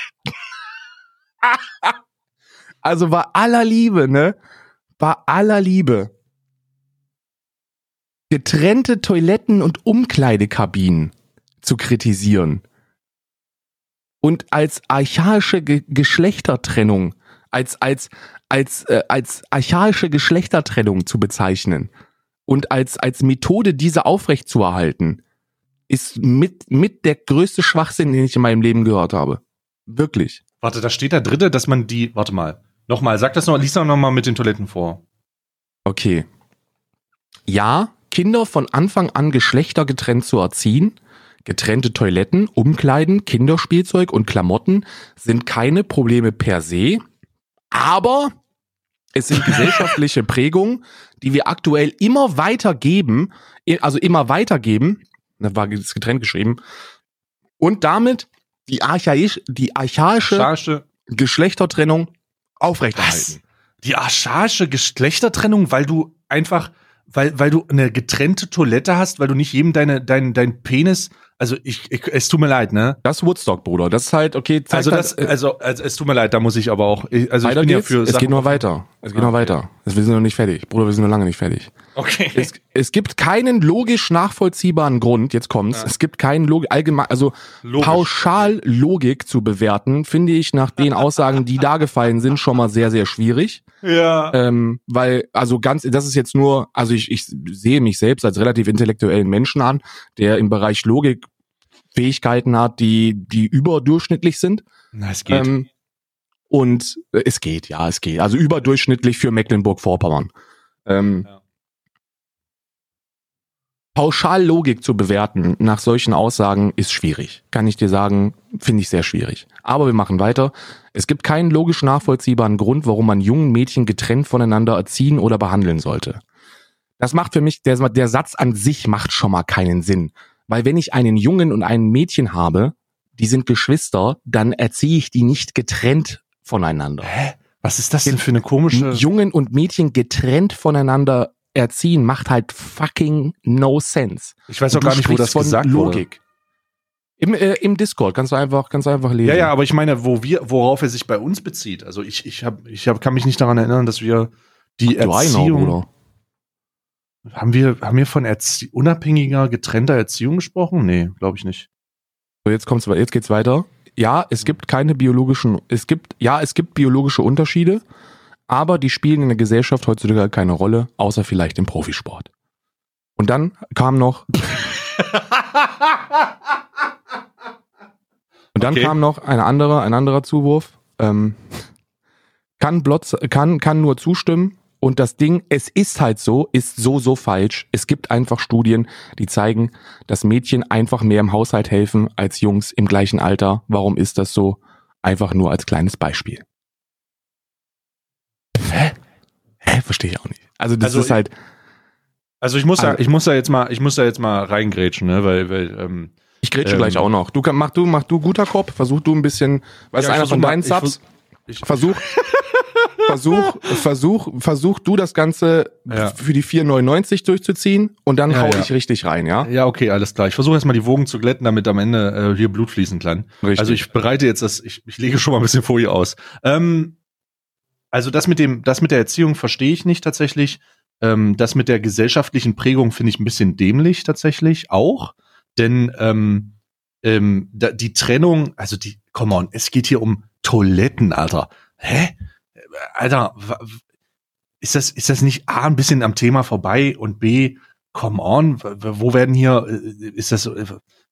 Speaker 2: also bei aller Liebe, ne? Bei aller Liebe. Getrennte Toiletten und Umkleidekabinen zu kritisieren und als archaische Ge Geschlechtertrennung, als als als äh, als archaische Geschlechtertrennung zu bezeichnen und als als Methode diese aufrechtzuerhalten, ist mit mit der größte Schwachsinn, den ich in meinem Leben gehört habe. Wirklich.
Speaker 1: Warte, da steht da dritte, dass man die. Warte mal. Nochmal, sag das noch, lies doch nochmal mit den Toiletten vor.
Speaker 2: Okay. Ja, Kinder von Anfang an geschlechtergetrennt zu erziehen, getrennte Toiletten, Umkleiden, Kinderspielzeug und Klamotten sind keine Probleme per se, aber es sind gesellschaftliche Prägungen, die wir aktuell immer weitergeben, also immer weitergeben, da war das getrennt geschrieben, und damit die, archaisch, die archaische
Speaker 1: Archaische.
Speaker 2: Geschlechtertrennung aufrechterhalten.
Speaker 1: Die archaische Geschlechtertrennung, weil du einfach, weil, weil du eine getrennte Toilette hast, weil du nicht jedem deine, dein, dein Penis, also ich, ich es tut mir leid, ne?
Speaker 2: Das Woodstock, Bruder. Das ist halt, okay,
Speaker 1: Also
Speaker 2: halt,
Speaker 1: das,
Speaker 2: äh,
Speaker 1: also, also es tut mir leid, da muss ich aber auch, ich- also ich bin ja für
Speaker 2: es
Speaker 1: Sachen
Speaker 2: geht noch weiter. Es geht
Speaker 1: Ah,
Speaker 2: noch
Speaker 1: okay.
Speaker 2: weiter. Es, wir sind noch nicht fertig. Bruder, wir sind noch lange nicht fertig.
Speaker 1: Okay.
Speaker 2: Es, es gibt keinen logisch nachvollziehbaren Grund, jetzt kommt's,
Speaker 1: Ja.
Speaker 2: es gibt keinen Logik, allgemein, also
Speaker 1: Logisch.
Speaker 2: pauschal Logik zu bewerten, finde ich nach den Aussagen, die da gefallen sind, schon mal sehr, sehr schwierig.
Speaker 1: Ja.
Speaker 2: Ähm, weil, also ganz, das ist jetzt nur, also ich, ich sehe mich selbst als relativ intellektuellen Menschen an, der im Bereich Logik Fähigkeiten hat, die, die überdurchschnittlich sind.
Speaker 1: Na, es geht.
Speaker 2: Ähm, und äh, es geht, ja, es geht. Also überdurchschnittlich für Mecklenburg-Vorpommern. Ähm,
Speaker 1: Ja.
Speaker 2: Pauschal Logik zu bewerten nach solchen Aussagen ist schwierig. Kann ich dir sagen, finde ich sehr schwierig. Aber wir machen weiter. Es gibt keinen logisch nachvollziehbaren Grund, warum man jungen Mädchen getrennt voneinander erziehen oder behandeln sollte. Das macht für mich, der, der Satz an sich macht schon mal keinen Sinn. Weil wenn ich einen Jungen und ein Mädchen habe, die sind Geschwister, dann erziehe ich die nicht getrennt voneinander.
Speaker 1: Hä? Was ist das denn für eine komische.
Speaker 2: Jungen und Mädchen getrennt voneinander erziehen macht halt fucking no sense.
Speaker 1: Ich weiß auch gar nicht, wo das gesagt wurde.
Speaker 2: Logik. Im, äh, Im Discord kannst du einfach, kannst du einfach lesen.
Speaker 1: Ja, ja, aber ich meine, wo wir, worauf er sich bei uns bezieht. Also ich, ich hab, ich hab, kann mich nicht daran erinnern, dass wir die
Speaker 2: Einer,
Speaker 1: Erziehung,
Speaker 2: Bruder.
Speaker 1: Haben wir, haben wir von Erzie unabhängiger, getrennter Erziehung gesprochen? Nee, glaube ich nicht.
Speaker 2: So, jetzt kommt's, jetzt geht's weiter. Ja, es gibt keine biologischen, es gibt, ja, es gibt biologische Unterschiede, aber die spielen in der Gesellschaft heutzutage keine Rolle, außer vielleicht im Profisport. Und dann kam noch, und dann
Speaker 1: Okay.
Speaker 2: kam noch ein anderer, ein anderer Zuwurf, ähm, kann Blotz, kann, kann nur zustimmen. Und das Ding, es ist halt so, ist so, so falsch. Es gibt einfach Studien, die zeigen, dass Mädchen einfach mehr im Haushalt helfen als Jungs im gleichen Alter. Warum ist das so? Einfach nur als kleines Beispiel. Hä? Hä? Verstehe ich auch nicht. Also das
Speaker 1: Also
Speaker 2: ist halt,
Speaker 1: Also ich muss da,
Speaker 2: Also-
Speaker 1: ich muss da jetzt mal, ich muss da jetzt mal reingrätschen, ne, weil, weil, ähm,
Speaker 2: ich grätsche
Speaker 1: ähm,
Speaker 2: gleich auch noch. Du mach du, mach du guter Kopf, versuch du ein bisschen, weißt
Speaker 1: Ja,
Speaker 2: einer von
Speaker 1: mal-
Speaker 2: deinen
Speaker 1: ich
Speaker 2: Subs,
Speaker 1: ich,
Speaker 2: versuch, versuch, versuch, versuch du das Ganze
Speaker 1: Ja.
Speaker 2: für die 4,99 durchzuziehen und dann
Speaker 1: Ja,
Speaker 2: hau
Speaker 1: ja.
Speaker 2: ich richtig rein, ja?
Speaker 1: ja, okay, alles klar. Ich versuche jetzt mal die Wogen zu glätten, damit am Ende äh, hier Blut fließen kann.
Speaker 2: Richtig.
Speaker 1: Also ich bereite jetzt das, ich, ich lege schon mal ein bisschen Folie aus. Ähm, also das mit dem, das mit der Erziehung verstehe ich nicht tatsächlich. Ähm, das mit der gesellschaftlichen Prägung finde ich ein bisschen dämlich tatsächlich auch. Denn ähm, ähm, da, die Trennung, also die, come on, es geht hier um Toiletten, Alter. Hä? Alter, ist das, ist das nicht A, ein bisschen am Thema vorbei und B, come on, wo werden hier, äh, ist das, äh,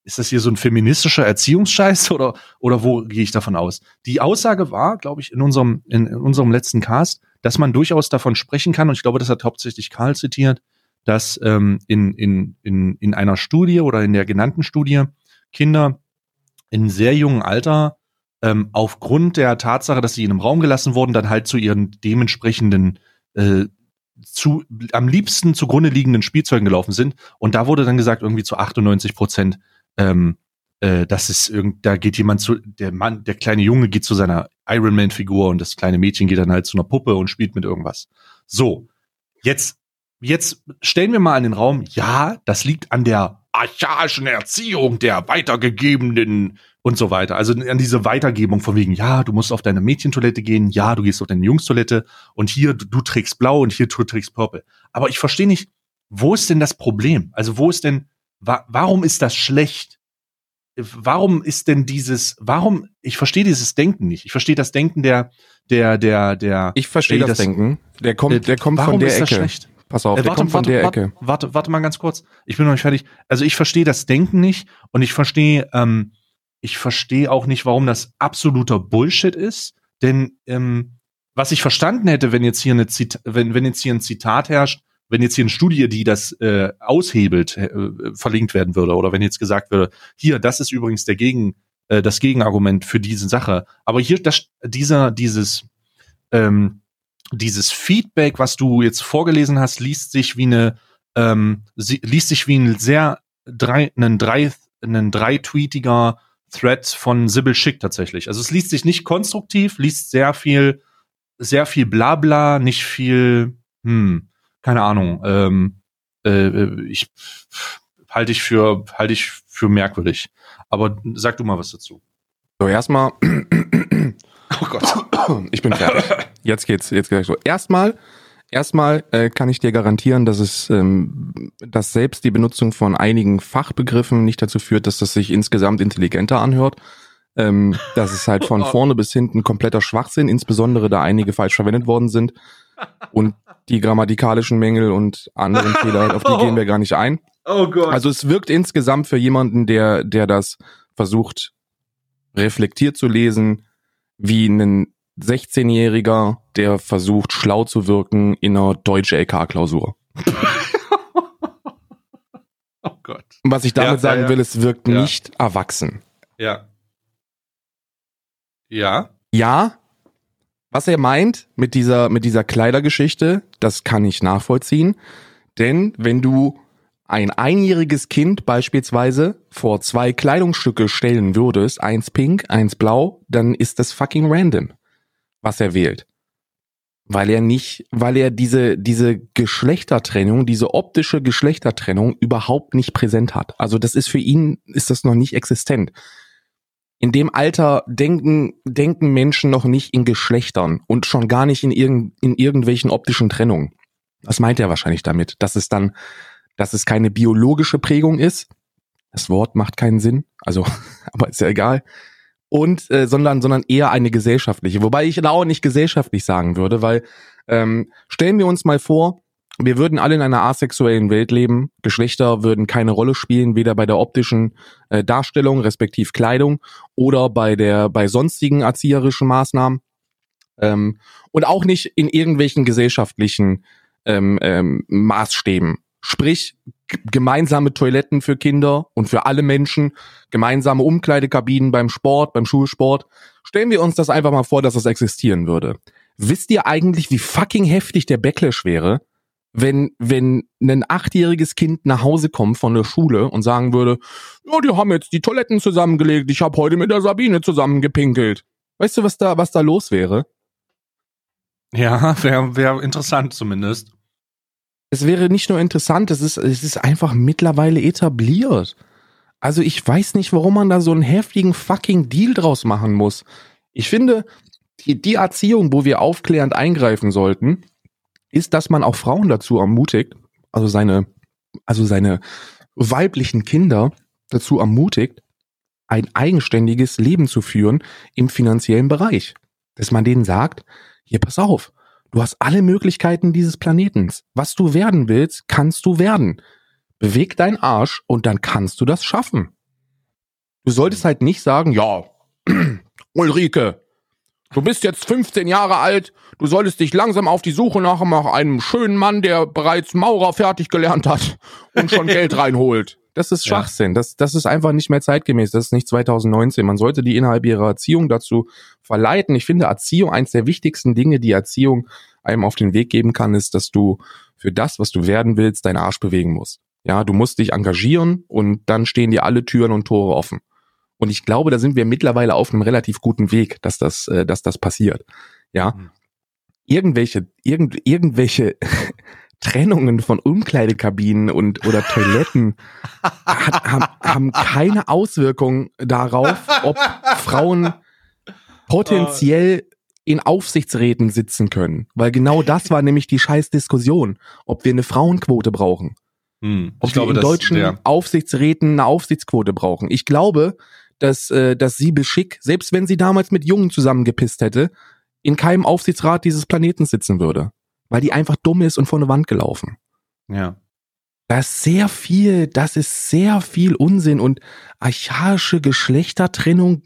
Speaker 1: ist das hier so ein feministischer Erziehungsscheiß oder, oder wo gehe ich davon aus? Die Aussage war, glaube ich, in unserem, in, in unserem letzten Cast, dass man durchaus davon sprechen kann, und ich glaube, das hat hauptsächlich Karl zitiert, dass ähm, in, in, in, in einer Studie oder in der genannten Studie Kinder in sehr jungen Alter ähm, aufgrund der Tatsache, dass sie in einem Raum gelassen wurden, dann halt zu ihren dementsprechenden äh, zu am liebsten zugrunde liegenden Spielzeugen gelaufen sind. Und da wurde dann gesagt, irgendwie zu 98 Prozent, ähm, äh, das ist irgend, da geht jemand zu, der Mann, der kleine Junge geht zu seiner Iron Man Figur und das kleine Mädchen geht dann halt zu einer Puppe und spielt mit irgendwas. So, jetzt, jetzt stellen wir mal in den Raum, ja, das liegt an der archaischen Erziehung der weitergegebenen und so weiter. Also an diese Weitergebung von wegen, ja, du musst auf deine Mädchentoilette gehen, ja, du gehst auf deine Jungstoilette und hier, du, du trägst blau und hier du trägst purple. Aber ich verstehe nicht, wo ist denn das Problem? Also wo ist denn, wa warum ist das schlecht? Warum ist denn dieses, warum, ich verstehe dieses Denken nicht. Ich verstehe das Denken der, der, der, der,
Speaker 2: Ich verstehe das,
Speaker 1: das-
Speaker 2: Denken. Der kommt,
Speaker 1: äh,
Speaker 2: der kommt
Speaker 1: warum
Speaker 2: von der
Speaker 1: ist das
Speaker 2: Ecke.
Speaker 1: schlecht?
Speaker 2: Pass auf,
Speaker 1: Äh,
Speaker 2: der kommt von der
Speaker 1: warte,
Speaker 2: Ecke.
Speaker 1: Warte, warte mal ganz kurz. Ich bin noch nicht fertig. Also ich verstehe das Denken nicht und ich verstehe, ähm, ich verstehe auch nicht, warum das absoluter Bullshit ist. Denn ähm, was ich verstanden hätte, wenn jetzt hier eine Zit wenn, wenn jetzt hier ein Zitat herrscht, wenn jetzt hier eine Studie, die das äh, aushebelt, äh, verlinkt werden würde, oder wenn jetzt gesagt würde, hier, das ist übrigens der Gegen, äh, das Gegenargument für diese Sache. Aber hier, das, dieser, dieses, ähm, dieses Feedback, was du jetzt vorgelesen hast, liest sich wie eine, ähm, liest sich wie ein sehr drei, einen drei, einen dreitweetiger Thread von Sybil Schick tatsächlich. Also es liest sich nicht konstruktiv, liest sehr viel, sehr viel Blabla, nicht viel, hm, keine Ahnung, ähm, äh, ich halte ich für, halte ich für merkwürdig. Aber sag du mal was dazu.
Speaker 2: So, erstmal,
Speaker 1: Oh Gott.
Speaker 2: ich bin fertig. Jetzt geht's, jetzt geht's so. Erstmal, erstmal äh, kann ich dir garantieren, dass es, ähm, dass selbst die Benutzung von einigen Fachbegriffen nicht dazu führt, dass das sich insgesamt intelligenter anhört. Ähm, das ist halt von vorne bis hinten kompletter Schwachsinn, insbesondere da einige falsch verwendet worden sind. Und die grammatikalischen Mängel und anderen Fehler, auf die gehen wir gar nicht ein.
Speaker 1: Oh Gott.
Speaker 2: Also es wirkt insgesamt für jemanden, der, der das versucht, reflektiert zu lesen, wie ein 16-Jähriger, der versucht, schlau zu wirken in einer deutsche LK-Klausur.
Speaker 1: oh Gott.
Speaker 2: Und was ich damit
Speaker 1: Ja, ja,
Speaker 2: sagen
Speaker 1: ja.
Speaker 2: will, es wirkt
Speaker 1: Ja.
Speaker 2: nicht erwachsen.
Speaker 1: Ja. Ja.
Speaker 2: Ja, was er meint mit dieser, mit dieser Kleidergeschichte, das kann ich nachvollziehen. Denn wenn du ein einjähriges Kind beispielsweise vor zwei Kleidungsstücke stellen würdest, eins pink, eins blau, dann ist das fucking random, was er wählt. weil er nicht, weil er diese, diese Geschlechtertrennung, diese optische Geschlechtertrennung überhaupt nicht präsent hat. Also das ist für ihn, ist das noch nicht existent. In dem Alter denken, denken Menschen noch nicht in Geschlechtern und schon gar nicht in, irgend, in irgendwelchen optischen Trennungen. Was meint er wahrscheinlich damit? Dass es dann, dass es keine biologische Prägung ist. Das Wort macht keinen Sinn. Also, aber ist ja egal und äh, sondern sondern eher eine gesellschaftliche. Wobei ich auch nicht gesellschaftlich sagen würde, weil ähm, stellen wir uns mal vor, wir würden alle in einer asexuellen Welt leben. Geschlechter würden keine Rolle spielen, weder bei der optischen äh, Darstellung, respektiv Kleidung, oder bei der bei sonstigen erzieherischen Maßnahmen ähm, und auch nicht in irgendwelchen gesellschaftlichen ähm, ähm, Maßstäben. Sprich, gemeinsame Toiletten für Kinder und für alle Menschen, gemeinsame Umkleidekabinen beim Sport, beim Schulsport. Stellen wir uns das einfach mal vor, dass das existieren würde. Wisst ihr eigentlich, wie fucking heftig der Backlash wäre, wenn, wenn ein achtjähriges Kind nach Hause kommt von der Schule und sagen würde, ja, die haben jetzt die Toiletten zusammengelegt, ich habe heute mit der Sabine zusammengepinkelt. Weißt du, was da, was da los wäre?
Speaker 1: Ja, wäre wär interessant zumindest
Speaker 2: es wäre nicht nur interessant, es ist, es ist einfach mittlerweile etabliert. Also ich weiß nicht, warum man da so einen heftigen fucking Deal draus machen muss. Ich finde, die, die Erziehung, wo wir aufklärend eingreifen sollten, ist, dass man auch Frauen dazu ermutigt, also seine, also seine weiblichen Kinder dazu ermutigt, ein eigenständiges Leben zu führen im finanziellen Bereich. Dass man denen sagt, hier pass auf, Du hast alle Möglichkeiten dieses Planetens. Was du werden willst, kannst du werden. Beweg deinen Arsch und dann kannst du das schaffen. Du solltest halt nicht sagen, ja, Ulrike, du bist jetzt 15 Jahre alt, du solltest dich langsam auf die Suche nach, einem schönen Mann, der bereits Maurer fertig gelernt hat und schon Geld reinholt. Das ist Schwachsinn. Ja. Das, das ist einfach nicht mehr zeitgemäß. Das ist nicht 2019. Man sollte die innerhalb ihrer Erziehung dazu verleiten. Ich finde Erziehung eins der wichtigsten Dinge, die Erziehung einem auf den Weg geben kann, ist, dass du für das, was du werden willst, deinen Arsch bewegen musst. Ja, du musst dich engagieren und dann stehen dir alle Türen und Tore offen. Und ich glaube, da sind wir mittlerweile auf einem relativ guten Weg, dass das, äh, dass das passiert. Ja, mhm. irgendwelche, irgend, irgendwelche Trennungen von Umkleidekabinen und oder Toiletten hat, haben, haben keine Auswirkung darauf, ob Frauen potenziell in Aufsichtsräten sitzen können. Weil genau das war nämlich die scheiß Diskussion, ob wir eine Frauenquote brauchen. Hm, ob wir glaube, in das, deutschen ja. Aufsichtsräten eine Aufsichtsquote brauchen. Ich glaube, dass, äh, dass sie Beschick, selbst wenn sie damals mit Jungen zusammengepisst hätte, in keinem Aufsichtsrat dieses Planeten sitzen würde weil die einfach dumm ist und vor eine Wand gelaufen.
Speaker 1: Ja.
Speaker 2: Das ist sehr viel, das ist sehr viel Unsinn und archaische Geschlechtertrennung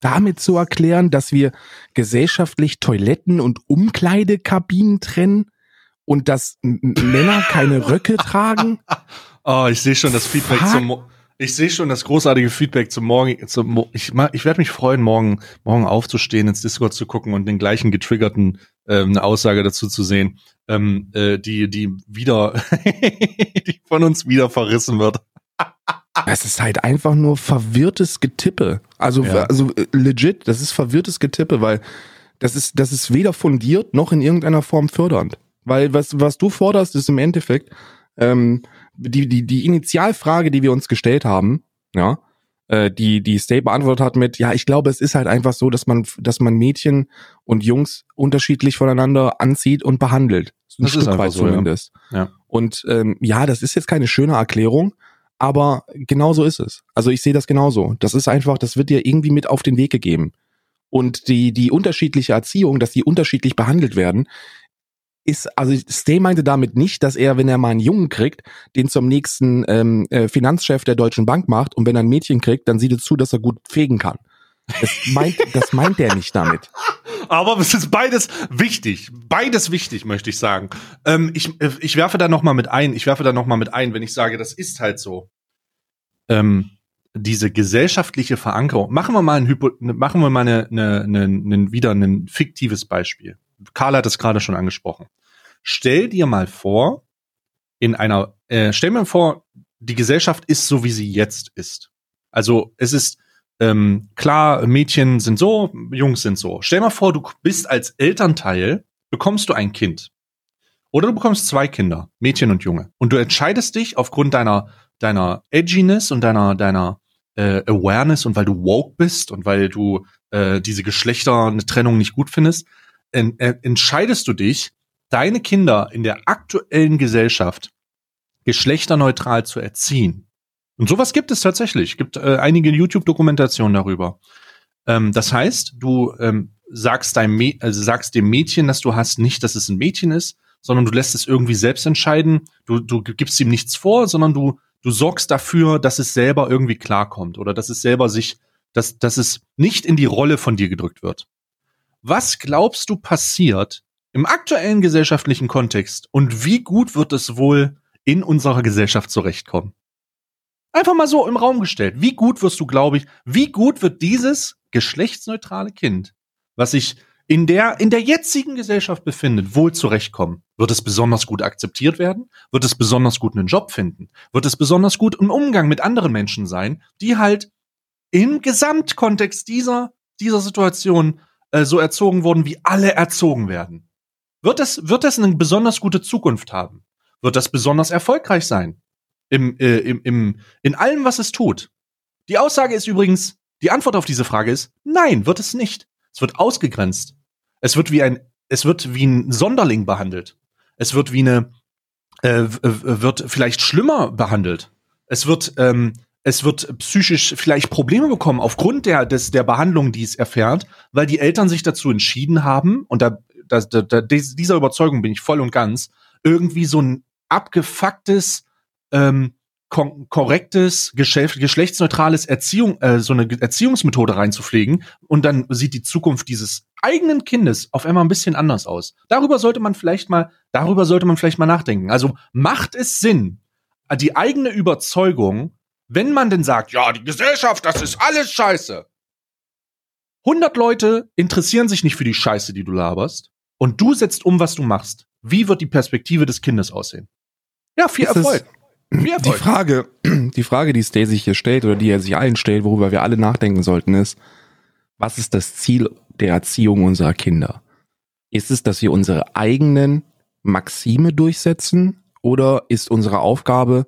Speaker 2: damit zu erklären, dass wir gesellschaftlich Toiletten und Umkleidekabinen trennen und dass Männer keine Röcke tragen.
Speaker 1: Oh, ich sehe schon das Feedback Fuck. zum ich sehe schon das großartige Feedback zum Morgen. Zum, ich ich werde mich freuen, morgen, morgen aufzustehen, ins Discord zu gucken und den gleichen getriggerten ähm, eine Aussage dazu zu sehen, ähm, äh, die, die wieder, die von uns wieder verrissen wird.
Speaker 2: Es ist halt einfach nur verwirrtes Getippe. Also, ja. also äh, legit, das ist verwirrtes Getippe, weil das ist, das ist weder fundiert noch in irgendeiner Form fördernd. Weil was, was du forderst, ist im Endeffekt, ähm, die, die, die Initialfrage, die wir uns gestellt haben, ja, äh, die, die State beantwortet hat mit, ja, ich glaube, es ist halt einfach so, dass man, dass man Mädchen und Jungs unterschiedlich voneinander anzieht und behandelt. Ein das Stück weit so, zumindest. Ja. ja. Und ähm, ja, das ist jetzt keine schöne Erklärung, aber genau so ist es. Also ich sehe das genauso. Das ist einfach, das wird dir irgendwie mit auf den Weg gegeben. Und die, die unterschiedliche Erziehung, dass die unterschiedlich behandelt werden, ist, also Stay meinte damit nicht, dass er, wenn er mal einen Jungen kriegt, den zum nächsten ähm, äh, Finanzchef der Deutschen Bank macht und wenn er ein Mädchen kriegt, dann sieht er zu, dass er gut fegen kann. Das meint, das meint er nicht damit.
Speaker 1: Aber es ist beides wichtig. Beides wichtig, möchte ich sagen. Ähm, ich, äh, ich werfe da noch mal mit ein. Ich werfe da noch mal mit ein, wenn ich sage, das ist halt so. Ähm, diese gesellschaftliche Verankerung. Machen wir mal ein Hypo, machen wir mal eine, eine, eine, eine, wieder ein fiktives Beispiel. Karl hat es gerade schon angesprochen. Stell dir mal vor, in einer, äh, stell mir vor, die Gesellschaft ist so, wie sie jetzt ist. Also es ist ähm, klar, Mädchen sind so, Jungs sind so. Stell mal vor, du bist als Elternteil bekommst du ein Kind. Oder du bekommst zwei Kinder, Mädchen und Junge. Und du entscheidest dich aufgrund deiner, deiner Edginess und deiner, deiner äh, Awareness und weil du woke bist und weil du äh, diese Geschlechter eine Trennung nicht gut findest, en, äh, entscheidest du dich, deine Kinder in der aktuellen Gesellschaft geschlechterneutral zu erziehen. Und sowas gibt es tatsächlich. Es gibt äh, einige YouTube-Dokumentationen darüber. Ähm, das heißt, du ähm, sagst, deinem also sagst dem Mädchen, dass du hast, nicht, dass es ein Mädchen ist, sondern du lässt es irgendwie selbst entscheiden. Du, du gibst ihm nichts vor, sondern du, du sorgst dafür, dass es selber irgendwie klarkommt oder dass es selber sich, dass, dass es nicht in die Rolle von dir gedrückt wird. Was glaubst du passiert im aktuellen gesellschaftlichen Kontext und wie gut wird es wohl in unserer Gesellschaft zurechtkommen? Einfach mal so im Raum gestellt. Wie gut wirst du, glaube ich, wie gut wird dieses geschlechtsneutrale Kind, was sich in der, in der jetzigen Gesellschaft befindet, wohl zurechtkommen? Wird es besonders gut akzeptiert werden? Wird es besonders gut einen Job finden? Wird es besonders gut im Umgang mit anderen Menschen sein, die halt im Gesamtkontext dieser, dieser Situation äh, so erzogen wurden, wie alle erzogen werden? Wird es, wird es eine besonders gute Zukunft haben? Wird das besonders erfolgreich sein? Im, äh, im, im, in allem, was es tut. Die Aussage ist übrigens, die Antwort auf diese Frage ist, nein, wird es nicht. Es wird ausgegrenzt. Es wird wie ein, es wird wie ein Sonderling behandelt. Es wird wie eine, äh, wird vielleicht schlimmer behandelt. Es wird, ähm, es wird psychisch vielleicht Probleme bekommen aufgrund der, des, der Behandlung, die es erfährt, weil die Eltern sich dazu entschieden haben, und da, da, da, dieser Überzeugung bin ich voll und ganz, irgendwie so ein abgefucktes, ähm, korrektes, geschlechtsneutrales Erziehung, äh, so eine Erziehungsmethode reinzupflegen und dann sieht die Zukunft dieses eigenen Kindes auf einmal ein bisschen anders aus. Darüber sollte man vielleicht mal, darüber sollte man vielleicht mal nachdenken. Also macht es Sinn, die eigene Überzeugung, wenn man denn sagt, ja, die Gesellschaft, das ist alles Scheiße. 100 Leute interessieren sich nicht für die Scheiße, die du laberst und du setzt um, was du machst. Wie wird die Perspektive des Kindes aussehen? Ja, viel
Speaker 2: ist
Speaker 1: Erfolg.
Speaker 2: Die Frage, die Frage, die Stay sich hier stellt oder die er sich allen stellt, worüber wir alle nachdenken sollten, ist, was ist das Ziel der Erziehung unserer Kinder? Ist es, dass wir unsere eigenen Maxime durchsetzen oder ist unsere Aufgabe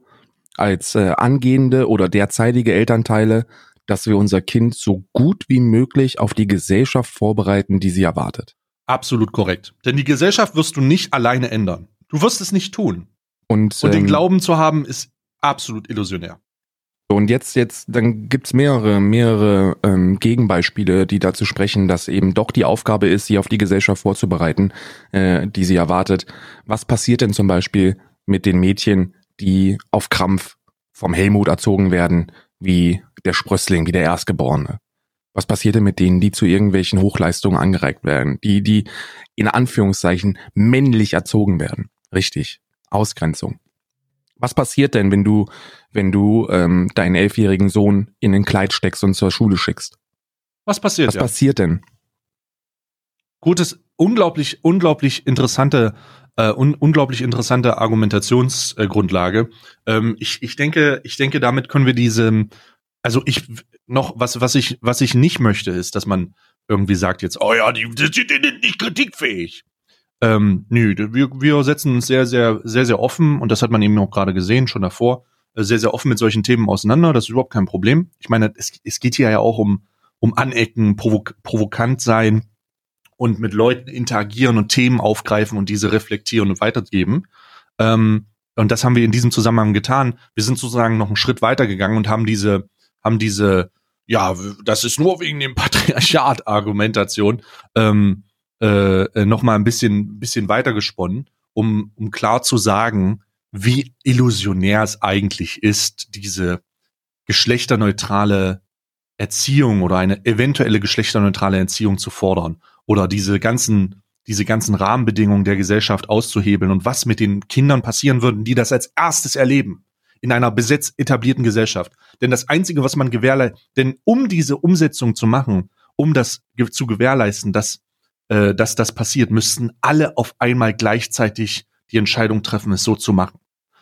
Speaker 2: als äh, angehende oder derzeitige Elternteile, dass wir unser Kind so gut wie möglich auf die Gesellschaft vorbereiten, die sie erwartet?
Speaker 1: Absolut korrekt. Denn die Gesellschaft wirst du nicht alleine ändern. Du wirst es nicht tun.
Speaker 2: Und,
Speaker 1: und den ähm, Glauben zu haben, ist absolut illusionär.
Speaker 2: Und jetzt, jetzt, dann gibt's mehrere, mehrere ähm, Gegenbeispiele, die dazu sprechen, dass eben doch die Aufgabe ist, sie auf die Gesellschaft vorzubereiten, äh, die sie erwartet. Was passiert denn zum Beispiel mit den Mädchen, die auf Krampf vom Helmut erzogen werden, wie der Sprössling, wie der Erstgeborene? Was passiert denn mit denen, die zu irgendwelchen Hochleistungen angereicht werden, die, die in Anführungszeichen männlich erzogen werden? Richtig. Ausgrenzung. Was passiert denn, wenn du, wenn du ähm, deinen elfjährigen Sohn in ein Kleid steckst und zur Schule schickst?
Speaker 1: Was passiert?
Speaker 2: Was ja? passiert denn?
Speaker 1: Gutes, unglaublich, unglaublich interessante, äh, un, unglaublich interessante Argumentationsgrundlage. Äh, ähm, ich, ich denke, ich denke, damit können wir diese, also ich noch was, was ich, was ich nicht möchte, ist, dass man irgendwie sagt jetzt, oh ja, die, die, die, die nicht kritikfähig. Ähm, nö, wir, wir setzen uns sehr, sehr, sehr, sehr offen, und das hat man eben auch gerade gesehen, schon davor, äh, sehr, sehr offen mit solchen Themen auseinander. Das ist überhaupt kein Problem. Ich meine, es, es geht hier ja auch um, um Anecken, provok provokant sein und mit Leuten interagieren und Themen aufgreifen und diese reflektieren und weitergeben. Ähm, und das haben wir in diesem Zusammenhang getan. Wir sind sozusagen noch einen Schritt weitergegangen und haben diese, haben diese, ja, das ist nur wegen dem Patriarchat-Argumentation, ähm, äh, äh, noch mal ein bisschen, bisschen weiter gesponnen, um, um klar zu sagen, wie illusionär es eigentlich ist, diese geschlechterneutrale Erziehung oder eine eventuelle geschlechterneutrale Erziehung zu fordern oder diese ganzen diese ganzen Rahmenbedingungen der Gesellschaft auszuhebeln und was mit den Kindern passieren würden, die das als erstes erleben in einer besetzt etablierten Gesellschaft. Denn das einzige, was man gewährleistet, denn um diese Umsetzung zu machen, um das zu gewährleisten, dass äh, dass das passiert, müssten alle auf einmal gleichzeitig die Entscheidung treffen, es so zu machen.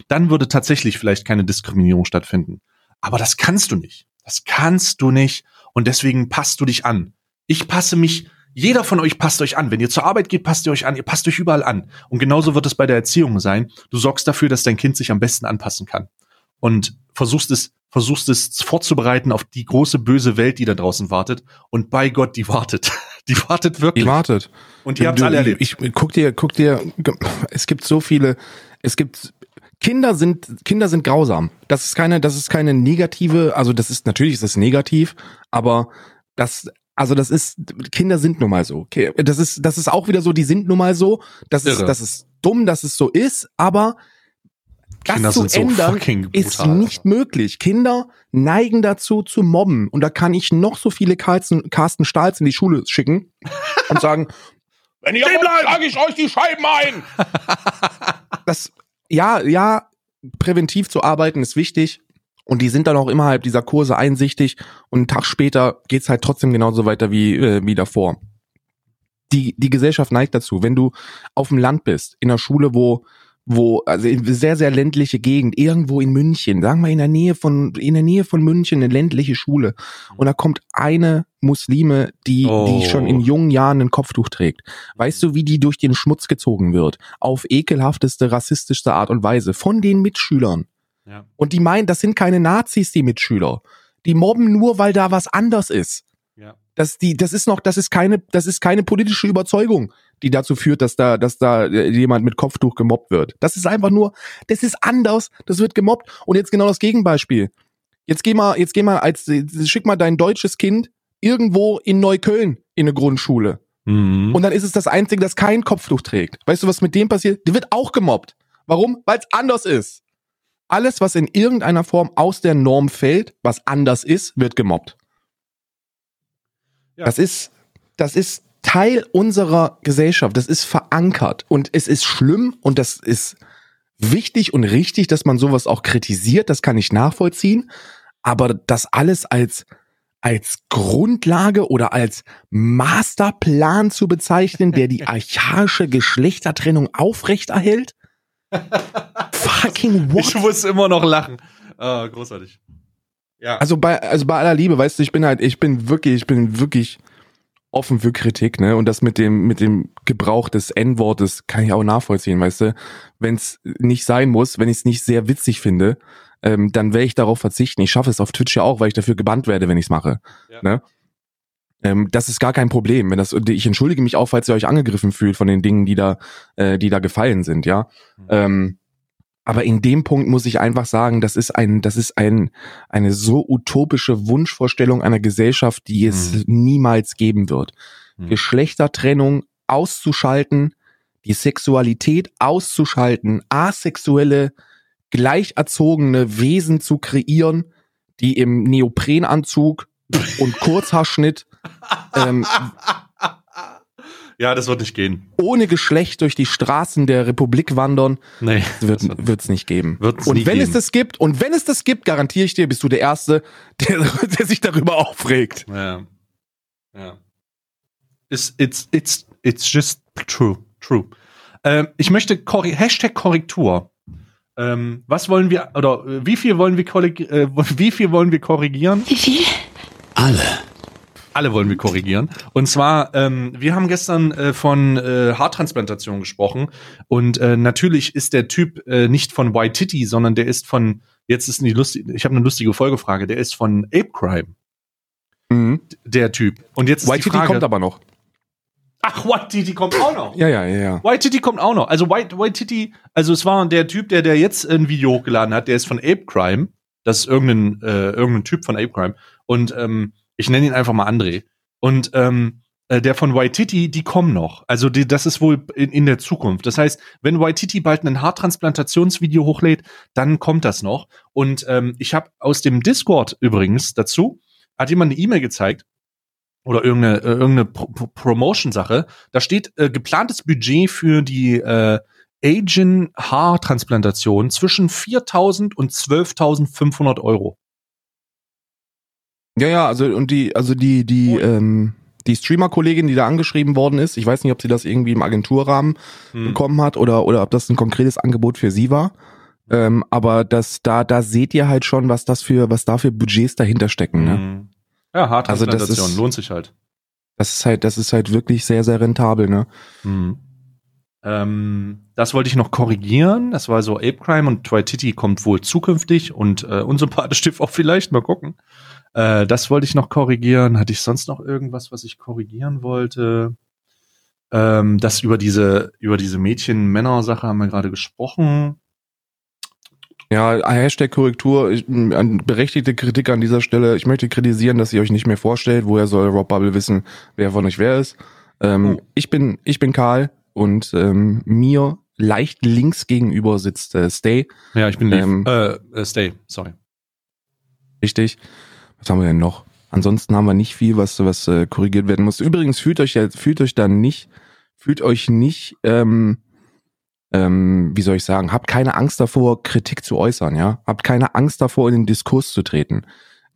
Speaker 1: Dann würde tatsächlich vielleicht keine Diskriminierung stattfinden. Aber das kannst du nicht. Das kannst du nicht. Und deswegen passt du dich an. Ich passe mich, Jeder von euch passt euch an. Wenn ihr zur Arbeit geht, passt ihr euch an. Ihr passt euch überall an. Und genauso wird es bei der Erziehung sein. Du sorgst dafür, dass dein Kind sich am besten anpassen kann. Und versuchst es, versuchst es vorzubereiten auf die große böse Welt, die da draußen wartet. Und bei Gott, die wartet. Die wartet wirklich.
Speaker 2: Die wartet.
Speaker 1: Und ihr habt alle erlebt.
Speaker 2: Ich, ich guck dir, guck dir, es gibt so viele, es gibt Kinder sind Kinder sind grausam. Das ist keine, das ist keine negative, also das ist natürlich ist das negativ, aber das also das ist Kinder sind nun mal so. Okay, das ist das ist auch wieder so, die sind nun mal so. Das ist
Speaker 1: Irre.
Speaker 2: das ist dumm, dass es so ist, aber
Speaker 1: Kinder
Speaker 2: das zu
Speaker 1: sind so
Speaker 2: ändern ist nicht möglich. Kinder neigen dazu zu mobben und da kann ich noch so viele Carsten, Carsten Stahls in die Schule schicken und sagen, wenn ihr wollt, schlage ich euch die Scheiben ein. das ja, ja, präventiv zu arbeiten ist wichtig. Und die sind dann auch innerhalb dieser Kurse einsichtig und einen Tag später geht's halt trotzdem genauso weiter wie, äh, wie davor. Die, die Gesellschaft neigt dazu, wenn du auf dem Land bist, in einer Schule, wo, wo, also sehr, sehr ländliche Gegend, irgendwo in München, sagen wir in der Nähe von, in der Nähe von München, eine ländliche Schule. Und da kommt eine Muslime, die,
Speaker 1: Oh.
Speaker 2: die schon in jungen Jahren ein Kopftuch trägt. Weißt du, wie die durch den Schmutz gezogen wird? Auf ekelhafteste, rassistischste Art und Weise. Von den Mitschülern.
Speaker 1: Ja.
Speaker 2: Und die meinen, das sind keine Nazis, die Mitschüler. Die mobben nur, weil da was anders ist.
Speaker 1: Ja.
Speaker 2: Das, die, das ist noch, das ist keine, das ist keine politische Überzeugung, die dazu führt, dass da, dass da äh, jemand mit Kopftuch gemobbt wird. Das ist einfach nur, das ist anders, das wird gemobbt. Und jetzt genau das Gegenbeispiel. Jetzt geh mal, jetzt geh mal als, schick mal dein deutsches Kind irgendwo in Neukölln in eine Grundschule.
Speaker 1: Mhm.
Speaker 2: Und dann ist es das Einzige, das kein Kopftuch trägt. Weißt du, was mit dem passiert? Der wird auch gemobbt. Warum? Weil es anders ist. Alles, was in irgendeiner Form aus der Norm fällt, was anders ist, wird gemobbt.
Speaker 1: Ja.
Speaker 2: Das ist, das ist Teil unserer Gesellschaft. Das ist verankert. Und es ist schlimm und das ist wichtig und richtig, dass man sowas auch kritisiert. Das kann ich nachvollziehen. Aber das alles als, als Grundlage oder als Masterplan zu bezeichnen, der die archaische Geschlechtertrennung aufrechterhält? Fucking what?
Speaker 1: Ich muss immer noch lachen. Ah, großartig. Ja.
Speaker 2: Also bei, also bei aller Liebe, weißt du, ich bin halt, ich bin wirklich, ich bin wirklich offen für Kritik, ne? Und das mit dem, mit dem Gebrauch des N-Wortes kann ich auch nachvollziehen, weißt du? Wenn es nicht sein muss, wenn ich es nicht sehr witzig finde, ähm, dann werde ich darauf verzichten. Ich schaffe es auf Twitch ja auch, weil ich dafür gebannt werde, wenn ich es mache.
Speaker 1: Ja.
Speaker 2: Ne? Ähm, das ist gar kein Problem. Wenn das, ich entschuldige mich auch, falls ihr euch angegriffen fühlt von den Dingen, die da, äh, die da gefallen sind, ja.
Speaker 1: Mhm.
Speaker 2: Ähm, aber in dem Punkt muss ich einfach sagen, das ist ein, das ist ein, eine so utopische Wunschvorstellung einer Gesellschaft, die es
Speaker 1: Mhm.
Speaker 2: niemals geben wird.
Speaker 1: Mhm.
Speaker 2: Geschlechtertrennung auszuschalten, die Sexualität auszuschalten, asexuelle, gleich erzogene Wesen zu kreieren, die im Neoprenanzug und Kurzhaarschnitt ähm,
Speaker 1: ja, das wird nicht gehen.
Speaker 2: ohne Geschlecht durch die Straßen der Republik wandern,
Speaker 1: Nee.
Speaker 2: wird
Speaker 1: das wird-
Speaker 2: wird's nicht geben.
Speaker 1: Wird's
Speaker 2: und
Speaker 1: nie
Speaker 2: wenn es
Speaker 1: geben.
Speaker 2: das gibt, und wenn es das gibt, garantiere ich dir, bist du der Erste, der, der sich darüber aufregt.
Speaker 1: Ja. Ja. It's, it's, it's, it's just true. True. Ähm, ich möchte korri Hashtag Korrektur. Ähm, was wollen wir, oder äh, wie viel wollen wir korrig äh, wie viel wollen wir korrigieren?
Speaker 3: Wie viel?
Speaker 1: Alle wollen wir korrigieren. Und zwar, ähm, wir haben gestern äh, von äh, Haartransplantation gesprochen. Und äh, natürlich ist der Typ äh, nicht von White Titty, sondern der ist von, jetzt ist die lustige, ich habe eine lustige Folgefrage, der ist von Ape Crime,
Speaker 2: Mhm.
Speaker 1: der Typ. Und jetzt ist
Speaker 2: White
Speaker 1: die
Speaker 2: Titty
Speaker 1: Frage,
Speaker 2: kommt aber noch.
Speaker 1: Ach, White Titty kommt auch noch.
Speaker 2: Ja, ja, ja, ja.
Speaker 1: White Titty kommt auch noch. Also White, White Titty, also es war der Typ, der, der jetzt ein Video hochgeladen hat, der ist von Ape Crime. Das ist irgendein, äh, irgendein Typ von Ape Crime. Und ähm, ich nenne ihn einfach mal André. Und ähm, äh, der von White Titty, die kommen noch. Also die, das ist wohl in, in der Zukunft. Das heißt, wenn White Titty bald ein Haartransplantationsvideo hochlädt, dann kommt das noch. Und ähm, ich habe aus dem Discord übrigens dazu, hat jemand eine E-Mail gezeigt, oder irgendeine, äh, irgendeine Pro Pro Promotion-Sache. Da steht äh, geplantes Budget für die äh, Asian Haartransplantation zwischen 4.000 und 12.500 Euro.
Speaker 2: Ja, ja, also und die, also die, die,
Speaker 1: Und-
Speaker 2: ähm, die Streamer-Kollegin, die da angeschrieben worden ist, ich weiß nicht, ob sie das irgendwie im Agenturrahmen
Speaker 1: Hm.
Speaker 2: bekommen hat oder, oder ob das ein konkretes Angebot für sie war. Ähm, aber das, da, da seht ihr halt schon, was das für, was da für Budgets dahinter stecken, ne?
Speaker 1: Mhm. Ja, Haartransplantation
Speaker 2: Also das ist-
Speaker 1: lohnt sich halt.
Speaker 2: Das ist halt, das ist halt wirklich sehr, sehr rentabel, ne?
Speaker 1: Hm. Ähm, das wollte ich noch korrigieren. Das war so Ape Crime und Twittity kommt wohl zukünftig und äh, unsympathisch TV auch vielleicht. Mal gucken. Äh, das wollte ich noch korrigieren. Hatte ich sonst noch irgendwas, was ich korrigieren wollte? Ähm, das über diese, über diese Mädchen-Männer-Sache haben wir gerade gesprochen.
Speaker 2: Ja, Hashtag Korrektur, berechtigte Kritik an dieser Stelle. Ich möchte kritisieren, dass ihr euch nicht mehr vorstellt, woher soll Rob Bubble wissen, wer von euch wer ist. Ähm,
Speaker 1: Oh.
Speaker 2: Ich bin, ich bin Karl und ähm, mir leicht links gegenüber sitzt äh, Stay,
Speaker 1: Ja, ich bin.
Speaker 2: Ähm,
Speaker 1: äh, äh, Stay, sorry.
Speaker 2: richtig. Was haben wir denn noch? Ansonsten haben wir nicht viel, was, was äh, korrigiert werden muss. Übrigens fühlt euch ja, fühlt euch dann nicht, fühlt euch nicht, ähm, ähm, wie soll ich sagen, habt keine Angst davor, Kritik zu äußern, ja. Habt keine Angst davor, in den Diskurs zu treten.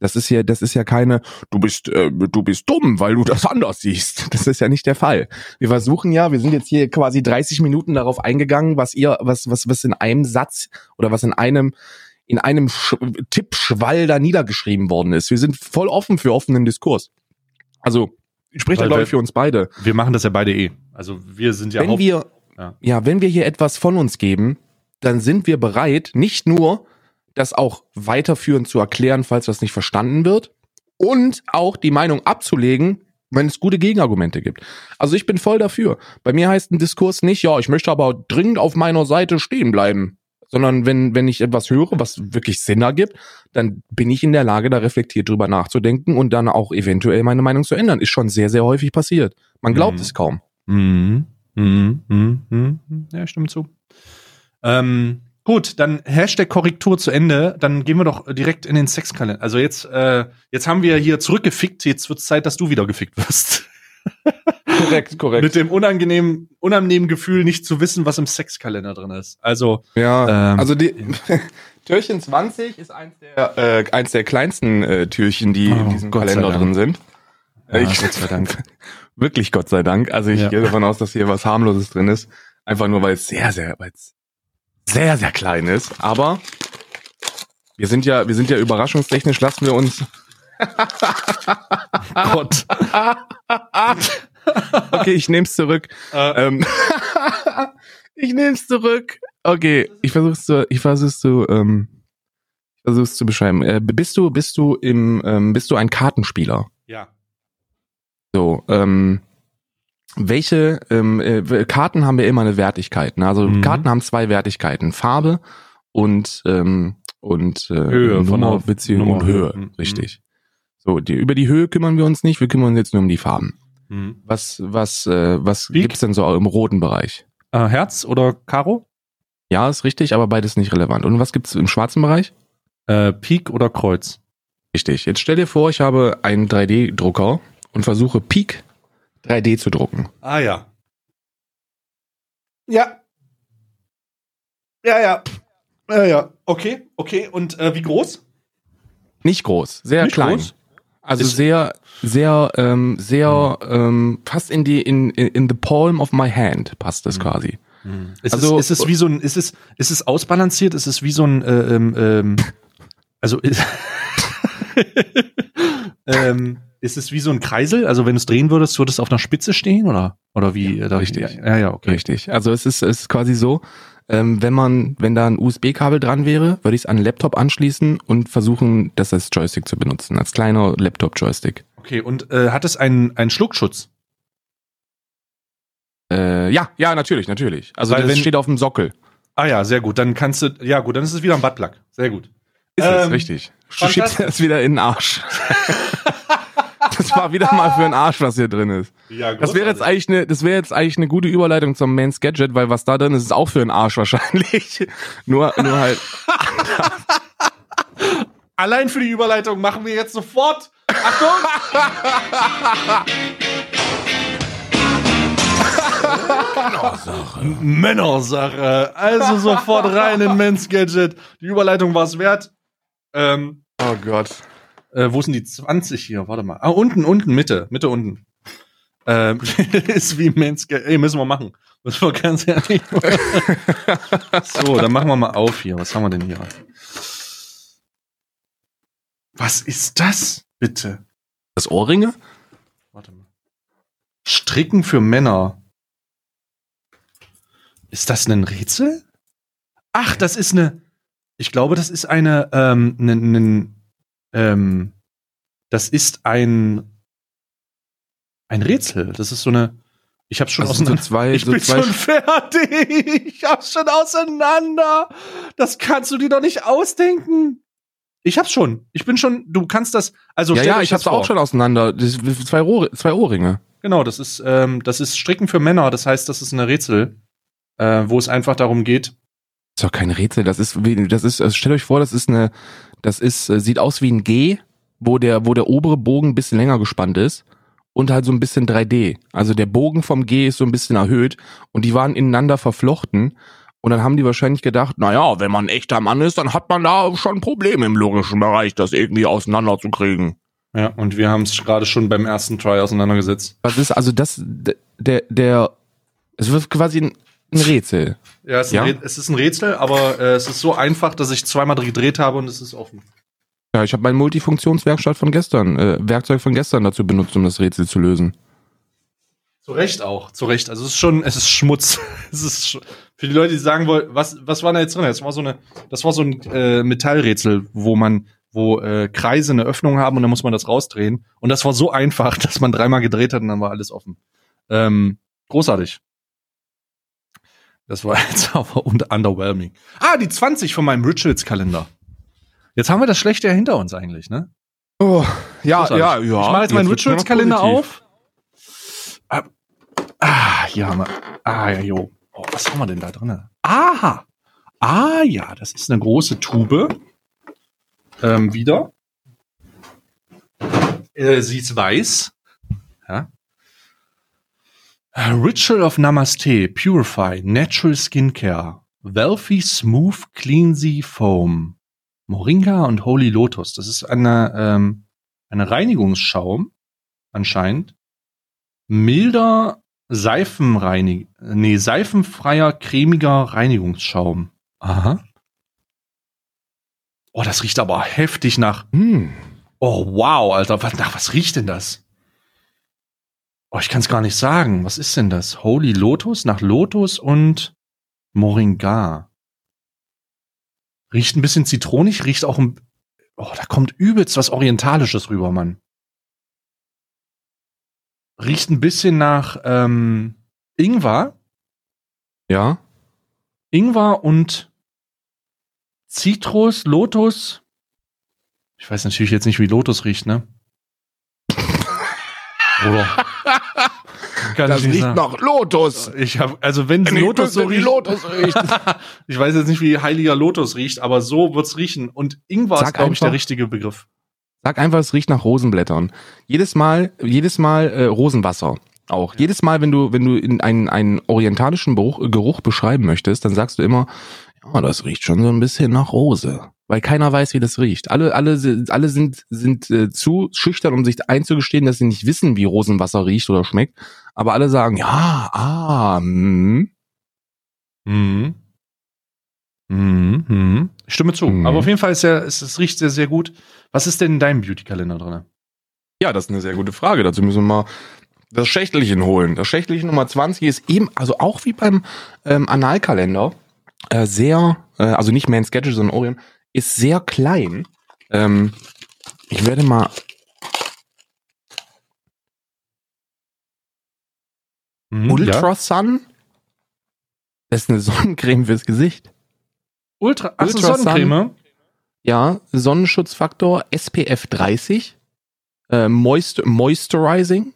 Speaker 2: Das ist ja, das ist ja keine, du bist, äh, du bist dumm, weil du das anders siehst. Das ist ja nicht der Fall. Wir versuchen ja, wir sind jetzt hier quasi 30 Minuten darauf eingegangen, was ihr, was, was, was in einem Satz oder was in einem, in einem Sch Tippschwall da niedergeschrieben worden ist. Wir sind voll offen für offenen Diskurs. Also, ich spreche da,
Speaker 1: Weil
Speaker 2: glaube ich, für uns beide.
Speaker 1: Wir machen das ja beide eh. Also wir sind ja
Speaker 2: wenn wir,
Speaker 1: ja.
Speaker 2: ja. wenn wir hier etwas von uns geben, dann sind wir bereit, nicht nur das auch weiterführend zu erklären, falls das nicht verstanden wird, und auch die Meinung abzulegen, wenn es gute Gegenargumente gibt. Also ich bin voll dafür. Bei mir heißt ein Diskurs nicht, ja, ich möchte aber dringend auf meiner Seite stehen bleiben, sondern wenn, wenn ich etwas höre, was wirklich Sinn ergibt, dann bin ich in der Lage, da reflektiert drüber nachzudenken und dann auch eventuell meine Meinung zu ändern. Ist schon sehr, sehr häufig passiert. Man glaubt
Speaker 1: Mhm.
Speaker 2: es kaum.
Speaker 1: Mhm. Mhm. Mhm. Mhm. Ja, stimmt zu. Ähm, gut, dann Hashtag Korrektur zu Ende. Dann gehen wir doch direkt in den Sexkalender. Also jetzt, äh, jetzt haben wir hier zurückgefickt. Jetzt wird es Zeit, dass du wieder gefickt wirst.
Speaker 2: Korrekt, korrekt.
Speaker 1: Mit dem unangenehmen, unangenehmen Gefühl, nicht zu wissen, was im Sexkalender drin ist. Also,
Speaker 2: Ja,
Speaker 1: Ähm,
Speaker 2: also die Türchen 20 ist eins der, äh, eins der kleinsten äh, Türchen, die
Speaker 1: Oh,
Speaker 2: in diesem
Speaker 1: Gott
Speaker 2: Kalender drin sind.
Speaker 1: Ja,
Speaker 2: ich,
Speaker 1: Gott sei Dank.
Speaker 2: Wirklich Gott sei Dank. Also ich
Speaker 1: Ja.
Speaker 2: gehe davon aus, dass hier was harmloses drin ist. Einfach nur, weil es sehr, sehr, weil es sehr, sehr klein ist. Aber wir sind ja, wir sind ja überraschungstechnisch, lassen wir uns.
Speaker 1: Gott.
Speaker 2: Okay, ich nehm's zurück.
Speaker 1: Äh,
Speaker 2: Ähm, ich nehm's zurück. Okay, ich versuch's zu, ich versuch's zu, ähm, ich versuch's zu beschreiben. Äh, bist du, bist du im, ähm, bist du ein Kartenspieler?
Speaker 1: ja.
Speaker 2: So, ähm, welche ähm, äh, Karten haben wir immer eine Wertigkeit? Ne? Also
Speaker 1: Mhm.
Speaker 2: Karten haben zwei Wertigkeiten: Farbe und ähm, und äh,
Speaker 1: Höhe
Speaker 2: Nummer beziehungsweise
Speaker 1: Nummer,
Speaker 2: und Höhe,
Speaker 1: mhm.
Speaker 2: richtig. So, die, über die Höhe kümmern wir uns nicht. Wir kümmern uns jetzt nur um die Farben.
Speaker 1: Mhm.
Speaker 2: Was was äh, was
Speaker 1: Pik?
Speaker 2: gibt's denn so im roten Bereich?
Speaker 1: Äh, Herz oder Karo?
Speaker 2: Ja, ist richtig, aber beides nicht relevant. Und was gibt's im schwarzen Bereich?
Speaker 1: Äh, Pik oder Kreuz?
Speaker 2: Richtig. Jetzt stell dir vor, ich habe einen 3D-Drucker und versuche Peak 3D zu drucken.
Speaker 1: Ah ja. Ja. Ja, ja. Ja, ja. Okay, okay. Und äh, wie groß?
Speaker 2: Nicht groß, sehr
Speaker 1: Nicht
Speaker 2: klein.
Speaker 1: groß?
Speaker 2: Also
Speaker 1: Ist-
Speaker 2: sehr, sehr, ähm, sehr, ähm, fast in die, in, in, in the palm of my hand passt das
Speaker 1: Mhm.
Speaker 2: quasi.
Speaker 1: Ist,
Speaker 2: Also-
Speaker 1: es, ist es wie so ein, ist es, ist es ausbalanciert? Ist es wie so ein, äh, ähm, ähm, also ist, ähm, ist es wie so ein Kreisel? Also wenn du es drehen würdest, würde es auf einer Spitze stehen oder oder wie?
Speaker 2: Ja,
Speaker 1: da-
Speaker 2: richtig.
Speaker 1: Ja, ja, okay.
Speaker 2: Richtig. Also es ist, es ist quasi so, ähm, wenn man, wenn da ein USB-Kabel dran wäre, würde ich es an einen Laptop anschließen und versuchen, das als Joystick zu benutzen, als kleiner Laptop-Joystick.
Speaker 1: Okay. Und äh, hat es einen einen Schluckschutz?
Speaker 2: Äh, ja, ja, natürlich, natürlich. Also
Speaker 1: Weil
Speaker 2: das
Speaker 1: wenn-
Speaker 2: steht auf dem Sockel.
Speaker 1: Ah ja, sehr gut. Dann kannst du, ja gut, dann ist es wieder ein Buttplug. Sehr gut.
Speaker 2: Ist es,
Speaker 1: Ähm,
Speaker 2: richtig. Du schiebst das wieder in den Arsch. das war wieder mal für einen Arsch, was hier drin ist.
Speaker 1: Ja,
Speaker 2: Das wäre jetzt eigentlich eine, das wäre jetzt eigentlich eine gute Überleitung zum Man's Gadget, weil was da drin ist, ist auch für einen Arsch wahrscheinlich. nur, nur halt.
Speaker 1: Allein für die Überleitung machen wir jetzt sofort. Achtung! Männersache. Also sofort rein in Men's Gadget. Die Überleitung war es wert. Ähm,
Speaker 2: Oh Gott.
Speaker 1: Äh, wo sind die 20 hier? Warte mal. Ah, unten, unten, Mitte. Mitte, unten. Ähm, ist wie Men's Gadget. Ey, müssen wir machen. Müssen wir ganz ehrlich. So, dann machen wir mal auf hier. Was haben wir denn hier? Was ist das, bitte?
Speaker 2: Das Ohrringe?
Speaker 1: Warte mal. Stricken für Männer. Ist das ein Rätsel? Ach, das ist eine. Ich glaube, das ist eine. Ähm, ne, ne, ähm, das ist ein ein Rätsel. Das ist so eine. Ich hab's schon
Speaker 2: Also so
Speaker 1: auseinander.
Speaker 2: zwei,
Speaker 1: ich
Speaker 2: so
Speaker 1: bin schon fertig. Ich hab's schon auseinander. Das kannst du dir doch nicht ausdenken. Ich hab's schon. Ich bin schon. Du kannst das. Also
Speaker 2: ja, ja, ich
Speaker 1: das
Speaker 2: hab's
Speaker 1: vor.
Speaker 2: auch schon auseinander. Das zwei, Rohre, zwei Ohrringe.
Speaker 1: Genau, das ist, ähm, das ist Stricken für Männer. Das heißt, das ist eine Rätsel, äh, wo es einfach darum geht.
Speaker 2: ist doch kein Rätsel. Das ist, das ist, also stellt euch vor, das ist eine, das ist, äh, sieht aus wie ein G, wo der, wo der obere Bogen ein bisschen länger gespannt ist und halt so ein bisschen 3D. Also der Bogen vom G ist so ein bisschen erhöht und die waren ineinander verflochten. Und dann haben die wahrscheinlich gedacht, naja, wenn man ein echter Mann ist, dann hat man da schon Probleme im logischen Bereich, das irgendwie auseinanderzukriegen.
Speaker 1: Ja, und wir haben es gerade schon beim ersten Try auseinandergesetzt.
Speaker 2: Was ist also das, der, der, es wird quasi ein, ein Rätsel.
Speaker 1: Ja, es ist,
Speaker 2: Ja?
Speaker 1: Ein, Rät- es ist ein Rätsel, aber äh, es ist so einfach, dass ich zweimal gedreht habe und es ist offen.
Speaker 2: Ja, ich habe mein Multifunktionswerkstatt von gestern, äh, Werkzeug von gestern dazu benutzt, um das Rätsel zu lösen.
Speaker 1: Zu Recht auch, zu Recht. Also es ist schon, es ist Schmutz. es ist sch für die Leute, die sagen wollen, was, was war da jetzt drin? Das war so eine, das war so ein äh, Metallrätsel, wo man, wo äh, Kreise eine Öffnung haben und dann muss man das rausdrehen. Und das war so einfach, dass man dreimal gedreht hat und dann war alles offen. Ähm, großartig. Das war jetzt aber und underwhelming. Ah, die 20 von meinem Rituals-Kalender. Jetzt haben wir das Schlechte ja hinter uns eigentlich, ne?
Speaker 2: Oh, ja, ja, ja.
Speaker 1: Ich mache jetzt meinen Rituals-Kalender auf. Ah, hier haben wir. Ah, ja, jo. Oh, was haben wir denn da drin? Aha. Ah, ja, das ist eine große Tube. Ähm, wieder. Äh, sie ist weiß. Ja. Ritual of Namaste, Purify, Natural Skincare, Wealthy Smooth Cleansy Foam, Moringa und Holy Lotus. Das ist eine, ähm, eine Reinigungsschaum, anscheinend. Milder Seifenreinig, nee, seifenfreier, cremiger Reinigungsschaum. Aha. Oh, das riecht aber heftig nach.
Speaker 2: Hm.
Speaker 1: Oh, wow, Alter. Was, nach was riecht denn das? Oh, ich kann es gar nicht sagen. Was ist denn das? Holy Lotus? Nach Lotus und Moringa. Riecht ein bisschen zitronig, riecht auch ein. Oh, da kommt übelst was Orientalisches rüber, Mann. Riecht ein bisschen nach ähm, Ingwer.
Speaker 2: Ja.
Speaker 1: Ingwer und Zitrus, Lotus. Ich weiß natürlich jetzt nicht, wie Lotus riecht, ne? Oder? Kann
Speaker 2: Das riecht
Speaker 1: sagen.
Speaker 2: nach Lotus.
Speaker 1: Ich habe, also wenn
Speaker 2: Nee,
Speaker 1: Lotus so riecht,
Speaker 2: Lotus riecht.
Speaker 1: ich weiß jetzt nicht, wie heiliger Lotus riecht, aber so wird's riechen. Und Ingwer
Speaker 2: Sag
Speaker 1: ist, glaube ich, der richtige Begriff.
Speaker 2: Sag einfach, es riecht nach Rosenblättern. Jedes Mal, jedes Mal äh, Rosenwasser. Auch. Jedes Mal, wenn du, wenn du in einen, einen orientalischen Geruch, Geruch beschreiben möchtest, dann sagst du immer, ja, das riecht schon so ein bisschen nach Rose. Weil keiner weiß, wie das riecht. Alle, alle, alle sind, sind äh, zu schüchtern, um sich einzugestehen, dass sie nicht wissen, wie Rosenwasser riecht oder schmeckt. Aber alle sagen, ja, ah, mm.
Speaker 1: Mhm. Mhm. Mhm. Ich stimme zu.
Speaker 2: Mhm.
Speaker 1: Aber auf jeden Fall ist ja, es, es riecht sehr, sehr gut. Was ist denn in deinem Beauty-Kalender drin?
Speaker 2: Ja, das ist eine sehr gute Frage. Dazu müssen wir mal das Schächtelchen holen. Das Schächtelchen Nummer 20 ist eben, also auch wie beim ähm, Analkalender, äh, sehr, äh, also nicht Man's Gadget, sondern Orion, ist sehr klein. Ähm, ich werde mal.
Speaker 1: Mhm,
Speaker 2: Ultra Sun. Das ist eine Sonnencreme fürs Gesicht.
Speaker 1: Ultra,
Speaker 2: Ultra
Speaker 1: Sonnencreme.
Speaker 2: Ja, Sonnenschutzfaktor SPF 30, äh, Moist Moisturizing,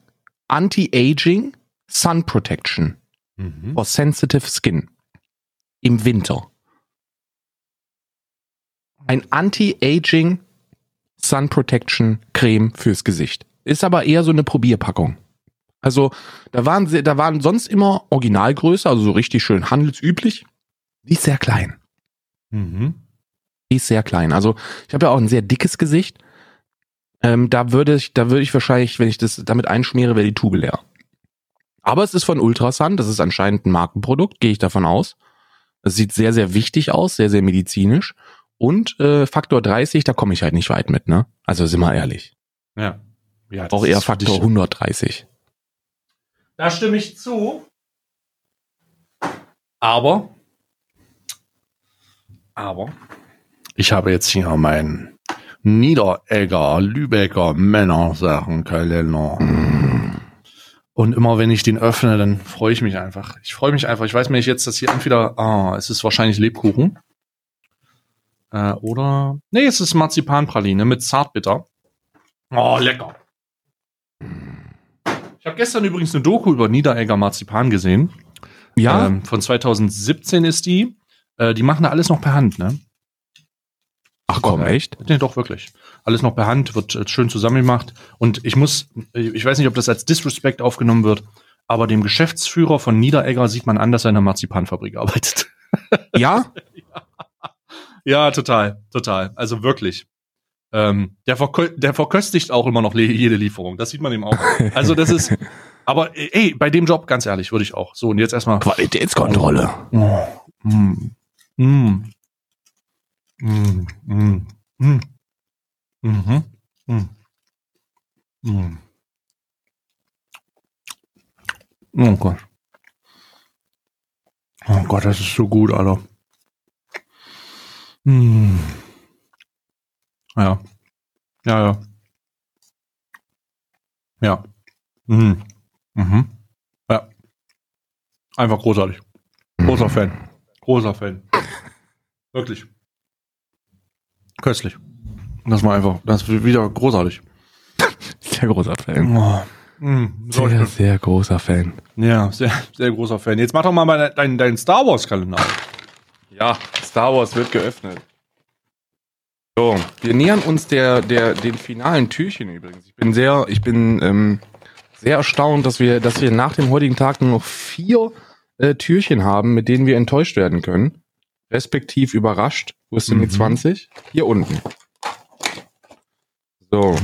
Speaker 2: Anti-Aging, Sun Protection.
Speaker 1: Mhm.
Speaker 2: for sensitive skin im Winter. Ein Anti-Aging Sun Protection Creme fürs Gesicht. Ist aber eher so eine Probierpackung. Also, da waren, sie- da waren sonst immer Originalgröße, also so richtig schön handelsüblich. Die ist sehr klein.
Speaker 1: Mhm.
Speaker 2: Die ist sehr klein. Also, ich habe ja auch ein sehr dickes Gesicht. Ähm, da würde ich, da würde ich wahrscheinlich, wenn ich das damit einschmiere, wäre die Tube leer. Aber es ist von Ultrasun, das ist anscheinend ein Markenprodukt, gehe ich davon aus. Es sieht sehr, sehr wichtig aus, sehr, sehr medizinisch. Und äh, Faktor 30, da komme ich halt nicht weit mit, ne? Also sind wir ehrlich.
Speaker 1: Ja. ja
Speaker 2: Auch eher Faktor
Speaker 1: dich-
Speaker 2: 130.
Speaker 1: Da stimme ich zu. Aber, aber, ich habe jetzt hier meinen Niederegger, Lübecker Männersachenkalender. Und immer wenn ich den öffne, dann freue ich mich einfach. Ich freue mich einfach. Ich weiß mir nicht jetzt, dass hier entweder, ah, es ist wahrscheinlich Lebkuchen. Äh, oder, nee, es ist Marzipanpraline mit Zartbitter. Oh, lecker. Ich habe gestern übrigens eine Doku über Niederegger Marzipan gesehen.
Speaker 2: Ja,
Speaker 1: Ähm, von 2017 ist die. Äh, die machen da alles noch per Hand, ne?
Speaker 2: ach komm, echt?
Speaker 1: Nee, doch, wirklich. Alles noch per Hand, wird äh, schön zusammengemacht. Und ich muss, ich weiß nicht, ob das als Disrespect aufgenommen wird, aber dem Geschäftsführer von Niederegger sieht man an, dass er in einer Marzipanfabrik arbeitet.
Speaker 2: Ja?
Speaker 1: Ja, total, total. Also wirklich. Ähm, der, verkö der verköstigt auch immer noch jede Lieferung. Das sieht man ihm auch. Also das ist, aber ey, bei dem Job, ganz ehrlich, würde ich auch. So, und jetzt erstmal.
Speaker 2: Qualitätskontrolle.
Speaker 1: Oh, mm, mm, mm, mm, mm, mhm, mm, mm. Oh Gott. Oh Gott, das ist so gut, Alter. Mm. Ja. Ja, ja. Ja. Mhm. Mhm. Ja. Einfach großartig. Großer Fan. Großer Fan. Wirklich. Köstlich. Das war einfach, das ist wieder großartig.
Speaker 2: Sehr großer Fan.
Speaker 1: Oh. Mm, so
Speaker 2: Sehr, sehr großer Fan.
Speaker 1: ja, sehr, sehr großer Fan. Jetzt mach doch mal deinen dein, dein Star Wars Kalender auf.
Speaker 2: Ja, Star Wars wird geöffnet. So, wir nähern uns der, der, den finalen Türchen übrigens. Ich bin sehr, ich bin ähm, sehr erstaunt, dass wir, dass wir nach dem heutigen Tag nur noch vier äh, Türchen haben, mit denen wir enttäuscht werden können. Respektiv überrascht. Wo ist denn die
Speaker 1: Mhm.
Speaker 2: 20? Hier unten. So.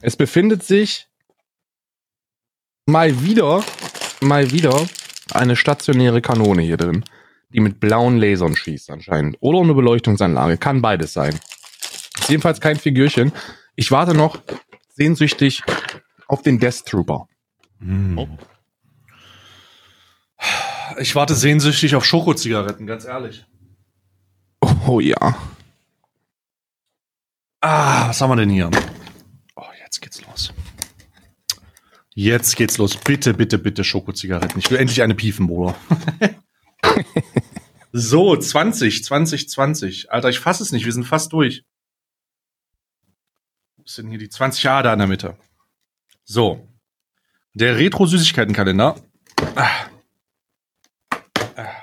Speaker 2: Es befindet sich mal wieder, mal wieder eine stationäre Kanone hier drin, die mit blauen Lasern schießt anscheinend. Oder eine Beleuchtungsanlage. Kann beides sein. Ist jedenfalls kein Figürchen. Ich warte noch sehnsüchtig auf den Death Trooper.
Speaker 1: Mm. Ich warte sehnsüchtig auf Schokozigaretten, ganz ehrlich.
Speaker 2: Oh ja.
Speaker 1: Ah, was haben wir denn hier? Oh, jetzt geht's los. Jetzt geht's los. Bitte, bitte, bitte Schokozigaretten. Ich will endlich eine piefen, Bruder. so, 20, 20, 20. Alter, ich fass es nicht. Wir sind fast durch. Ist denn hier die 20 Jahre da in der Mitte? So. Der Retro-Süßigkeitenkalender. Ah. Ah.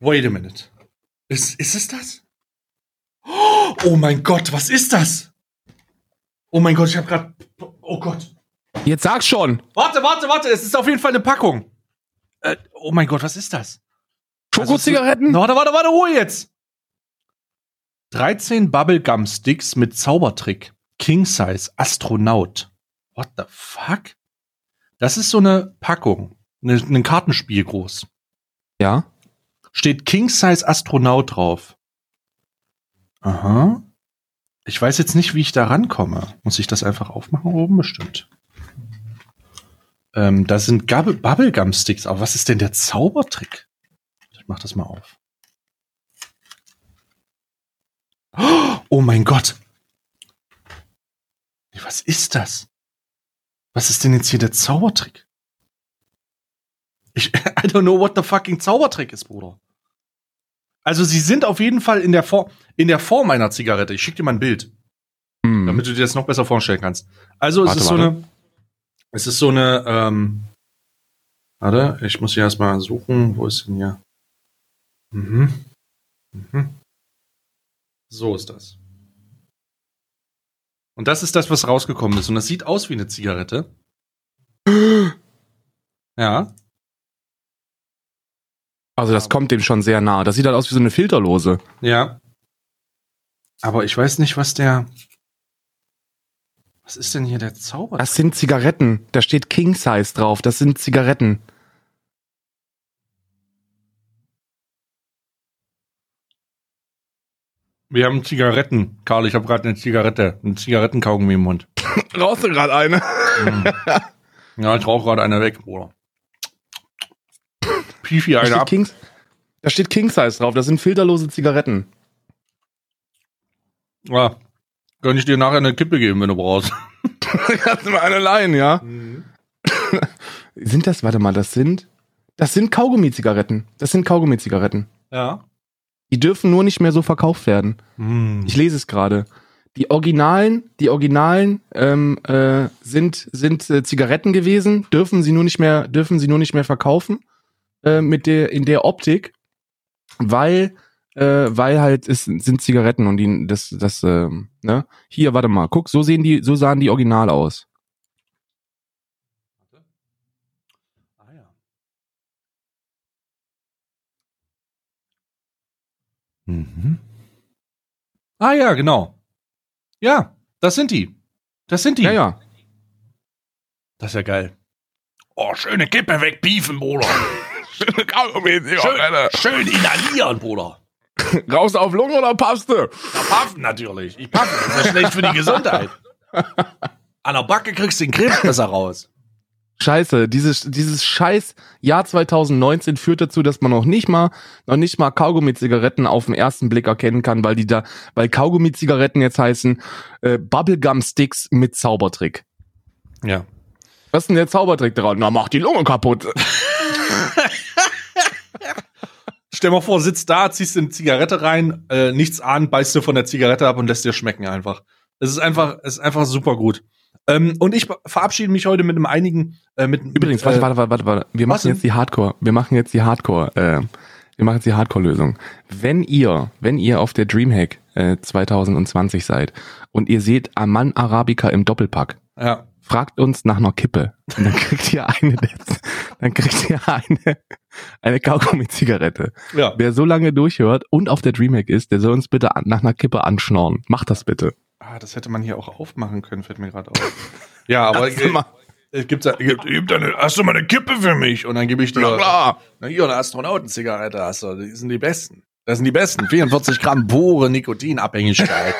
Speaker 1: Wait a minute. Ist, ist es das? Oh mein Gott, was ist das? Oh mein Gott, ich habe gerade. Oh Gott.
Speaker 2: Jetzt sag schon.
Speaker 1: Warte, warte, warte. Es ist auf jeden Fall eine Packung. Äh, oh mein Gott, was ist das?
Speaker 2: Schokozigaretten?
Speaker 1: Also, warte, warte, warte, Ruhe jetzt. 13 Bubblegum Sticks mit Zaubertrick. King Size Astronaut. What the fuck? Das ist so eine Packung. Ne, ein Kartenspiel groß.
Speaker 2: Ja.
Speaker 1: steht King Size Astronaut drauf. Aha. Ich weiß jetzt nicht, wie ich da rankomme. Muss ich das einfach aufmachen oben? Bestimmt. Ähm, da sind Gabbe- Bubblegum Sticks. Aber was ist denn der Zaubertrick? Ich mach das mal auf. Oh mein Gott. Was ist das? Was ist denn jetzt hier der Zaubertrick? Ich, I don't know what the fucking Zaubertrick ist, Bruder. Also sie sind auf jeden Fall in der, Form, in der Form einer Zigarette. Ich schick dir mal ein Bild,
Speaker 2: Hm.
Speaker 1: damit du dir das noch besser vorstellen kannst. Also
Speaker 2: Warte,
Speaker 1: es ist so
Speaker 2: warte.
Speaker 1: eine, es ist so eine, ähm, warte, ich muss hier erstmal suchen, wo ist denn hier? Mhm. Mhm. So ist das. Und das ist das, was rausgekommen ist. Und das sieht aus wie eine Zigarette. Ja.
Speaker 2: Also das kommt dem schon sehr nah. Das sieht halt aus wie so eine Filterlose.
Speaker 1: Ja. Aber ich weiß nicht, was der. Was ist denn hier der Zauber?
Speaker 2: Das sind Zigaretten. Da steht King Size drauf. Das sind Zigaretten.
Speaker 1: Wir haben Zigaretten. Karl, ich habe gerade eine Zigarette, einen Zigarettenkaugummi im Mund.
Speaker 2: Brauchst du gerade eine?
Speaker 1: ja, ich rauche gerade einer weg, Bruder. Pifi
Speaker 2: Da
Speaker 1: eine
Speaker 2: steht,
Speaker 1: ab.
Speaker 2: Kings, da steht King Size drauf. Das sind filterlose Zigaretten.
Speaker 1: Ja. Kann ich dir nachher eine Kippe geben, wenn du brauchst.
Speaker 2: Kannst du mal eine leihen, ja? Sind das, warte mal, das sind, das sind Kaugummi-Zigaretten. Das sind Kaugummi-Zigaretten.
Speaker 1: Ja.
Speaker 2: Die dürfen nur nicht mehr so verkauft werden.
Speaker 1: Hm.
Speaker 2: Ich lese es gerade. Die Originalen, die Originalen ähm, äh, sind sind äh, Zigaretten gewesen, dürfen sie nur nicht mehr dürfen sie nur nicht mehr verkaufen äh, mit der in der Optik, weil äh, weil halt es sind Zigaretten und die das das äh, ne hier warte mal guck so sehen die so sahen die Original aus.
Speaker 1: Ah, ja. Mhm. Ah ja, genau. Ja, das sind die. Das sind die.
Speaker 2: Ja ja.
Speaker 1: Das ist ja geil. Oh, schöne Kippe wegbiefen, Bruder.
Speaker 2: Schöne Kaugummi
Speaker 1: Schön, schön inhalieren, Bruder.
Speaker 2: Raus auf Lunge oder Paste?
Speaker 1: Ja, paffen natürlich. Ich paffe. Das ist schlecht für die Gesundheit. An der Backe kriegst du den Krebs besser raus.
Speaker 2: Scheiße, dieses, dieses scheiß Jahr 2019 führt dazu, dass man noch nicht mal, noch nicht mal Kaugummi-Zigaretten auf den ersten Blick erkennen kann, weil die da, weil Kaugummi-Zigaretten jetzt heißen, äh, Bubblegum-Sticks mit Zaubertrick.
Speaker 1: Ja.
Speaker 2: Was ist denn der Zaubertrick dran? Na, mach die Lunge kaputt.
Speaker 1: Stell mal vor, sitzt da, ziehst eine Zigarette rein, äh, nichts ahnt, beißt du von der Zigarette ab und lässt dir schmecken einfach. Es ist einfach, es ist einfach super gut. Ähm, und ich verabschiede mich heute mit einem einigen, äh, mit
Speaker 2: Übrigens, warte, warte, warte, warte, warte. Wir machen
Speaker 1: denn?
Speaker 2: jetzt die Hardcore, wir machen jetzt die Hardcore, äh, wir machen jetzt die Hardcore-Lösung. Wenn ihr, wenn ihr auf der Dreamhack äh, 2020 seid und ihr seht Aman Arabica im Doppelpack,
Speaker 1: Äh, ja.
Speaker 2: fragt uns nach einer Kippe. Und dann kriegt ihr eine, dann kriegt ihr eine, eine Kaugummi-Zigarette.
Speaker 1: Ja.
Speaker 2: Wer so lange durchhört und auf der Dreamhack ist, der soll uns bitte nach einer Kippe anschnorren. Macht das bitte.
Speaker 1: Ah, das hätte man hier auch aufmachen können, fällt mir gerade auf. ja, aber es gibt, es gibt, gibt eine, hast du mal eine Kippe für mich? Und dann gebe ich dir,
Speaker 2: Na klar.
Speaker 1: na hier, eine Astronautenzigarette hast du, die sind die besten. Das sind die besten. 44 Gramm pure Nikotinabhängigkeit.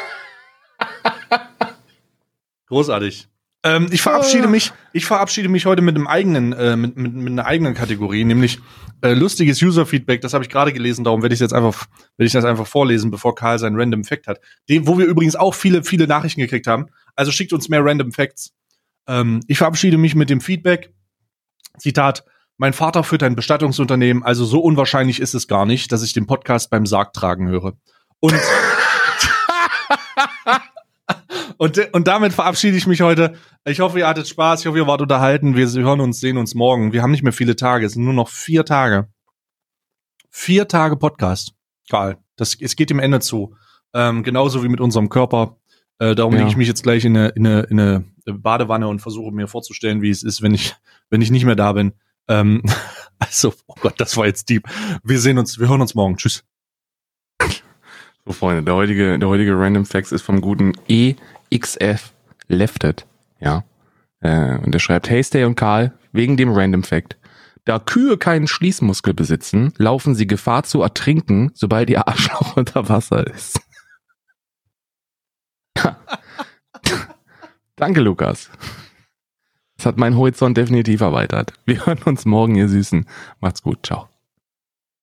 Speaker 1: Großartig. Ähm, ich verabschiede mich, ich verabschiede mich heute mit einem eigenen, äh, mit, mit, mit einer eigenen Kategorie, nämlich äh, lustiges User-Feedback. Das habe ich gerade gelesen, darum werde ich jetzt einfach, werde ich das einfach vorlesen, bevor Karl seinen Random Fact hat. Den, wo wir übrigens auch viele, viele Nachrichten gekriegt haben. Also schickt uns mehr Random Facts. Ähm, ich verabschiede mich mit dem Feedback. Zitat. Mein Vater führt ein Bestattungsunternehmen, also so unwahrscheinlich ist es gar nicht, dass ich den Podcast beim Sarg tragen höre. Und Und, und damit verabschiede ich mich heute. Ich hoffe, ihr hattet Spaß. Ich hoffe, ihr wart unterhalten. Wir hören uns, sehen uns morgen. Wir haben nicht mehr viele Tage. Es sind nur noch vier Tage. Vier Tage Podcast. Karl, das, es geht dem Ende zu. Ähm, genauso wie mit unserem Körper. Äh, darum
Speaker 2: Ja.
Speaker 1: lege ich mich jetzt gleich in eine, in, eine, in eine Badewanne und versuche mir vorzustellen, wie es ist, wenn ich, wenn ich nicht mehr da bin. Ähm, also, oh Gott, das war jetzt deep. Wir sehen uns, wir hören uns morgen. Tschüss.
Speaker 2: So, Freunde, der heutige, der heutige Random Facts ist vom guten EXF Lefted. Ja. Äh, und der schreibt, hey Stay und Karl, wegen dem Random Fact. Da Kühe keinen Schließmuskel besitzen, laufen sie Gefahr zu ertrinken, sobald ihr Arschloch unter Wasser ist. Danke, Lukas. Das hat meinen Horizont definitiv erweitert. Wir hören uns morgen, ihr Süßen. Macht's gut. Ciao.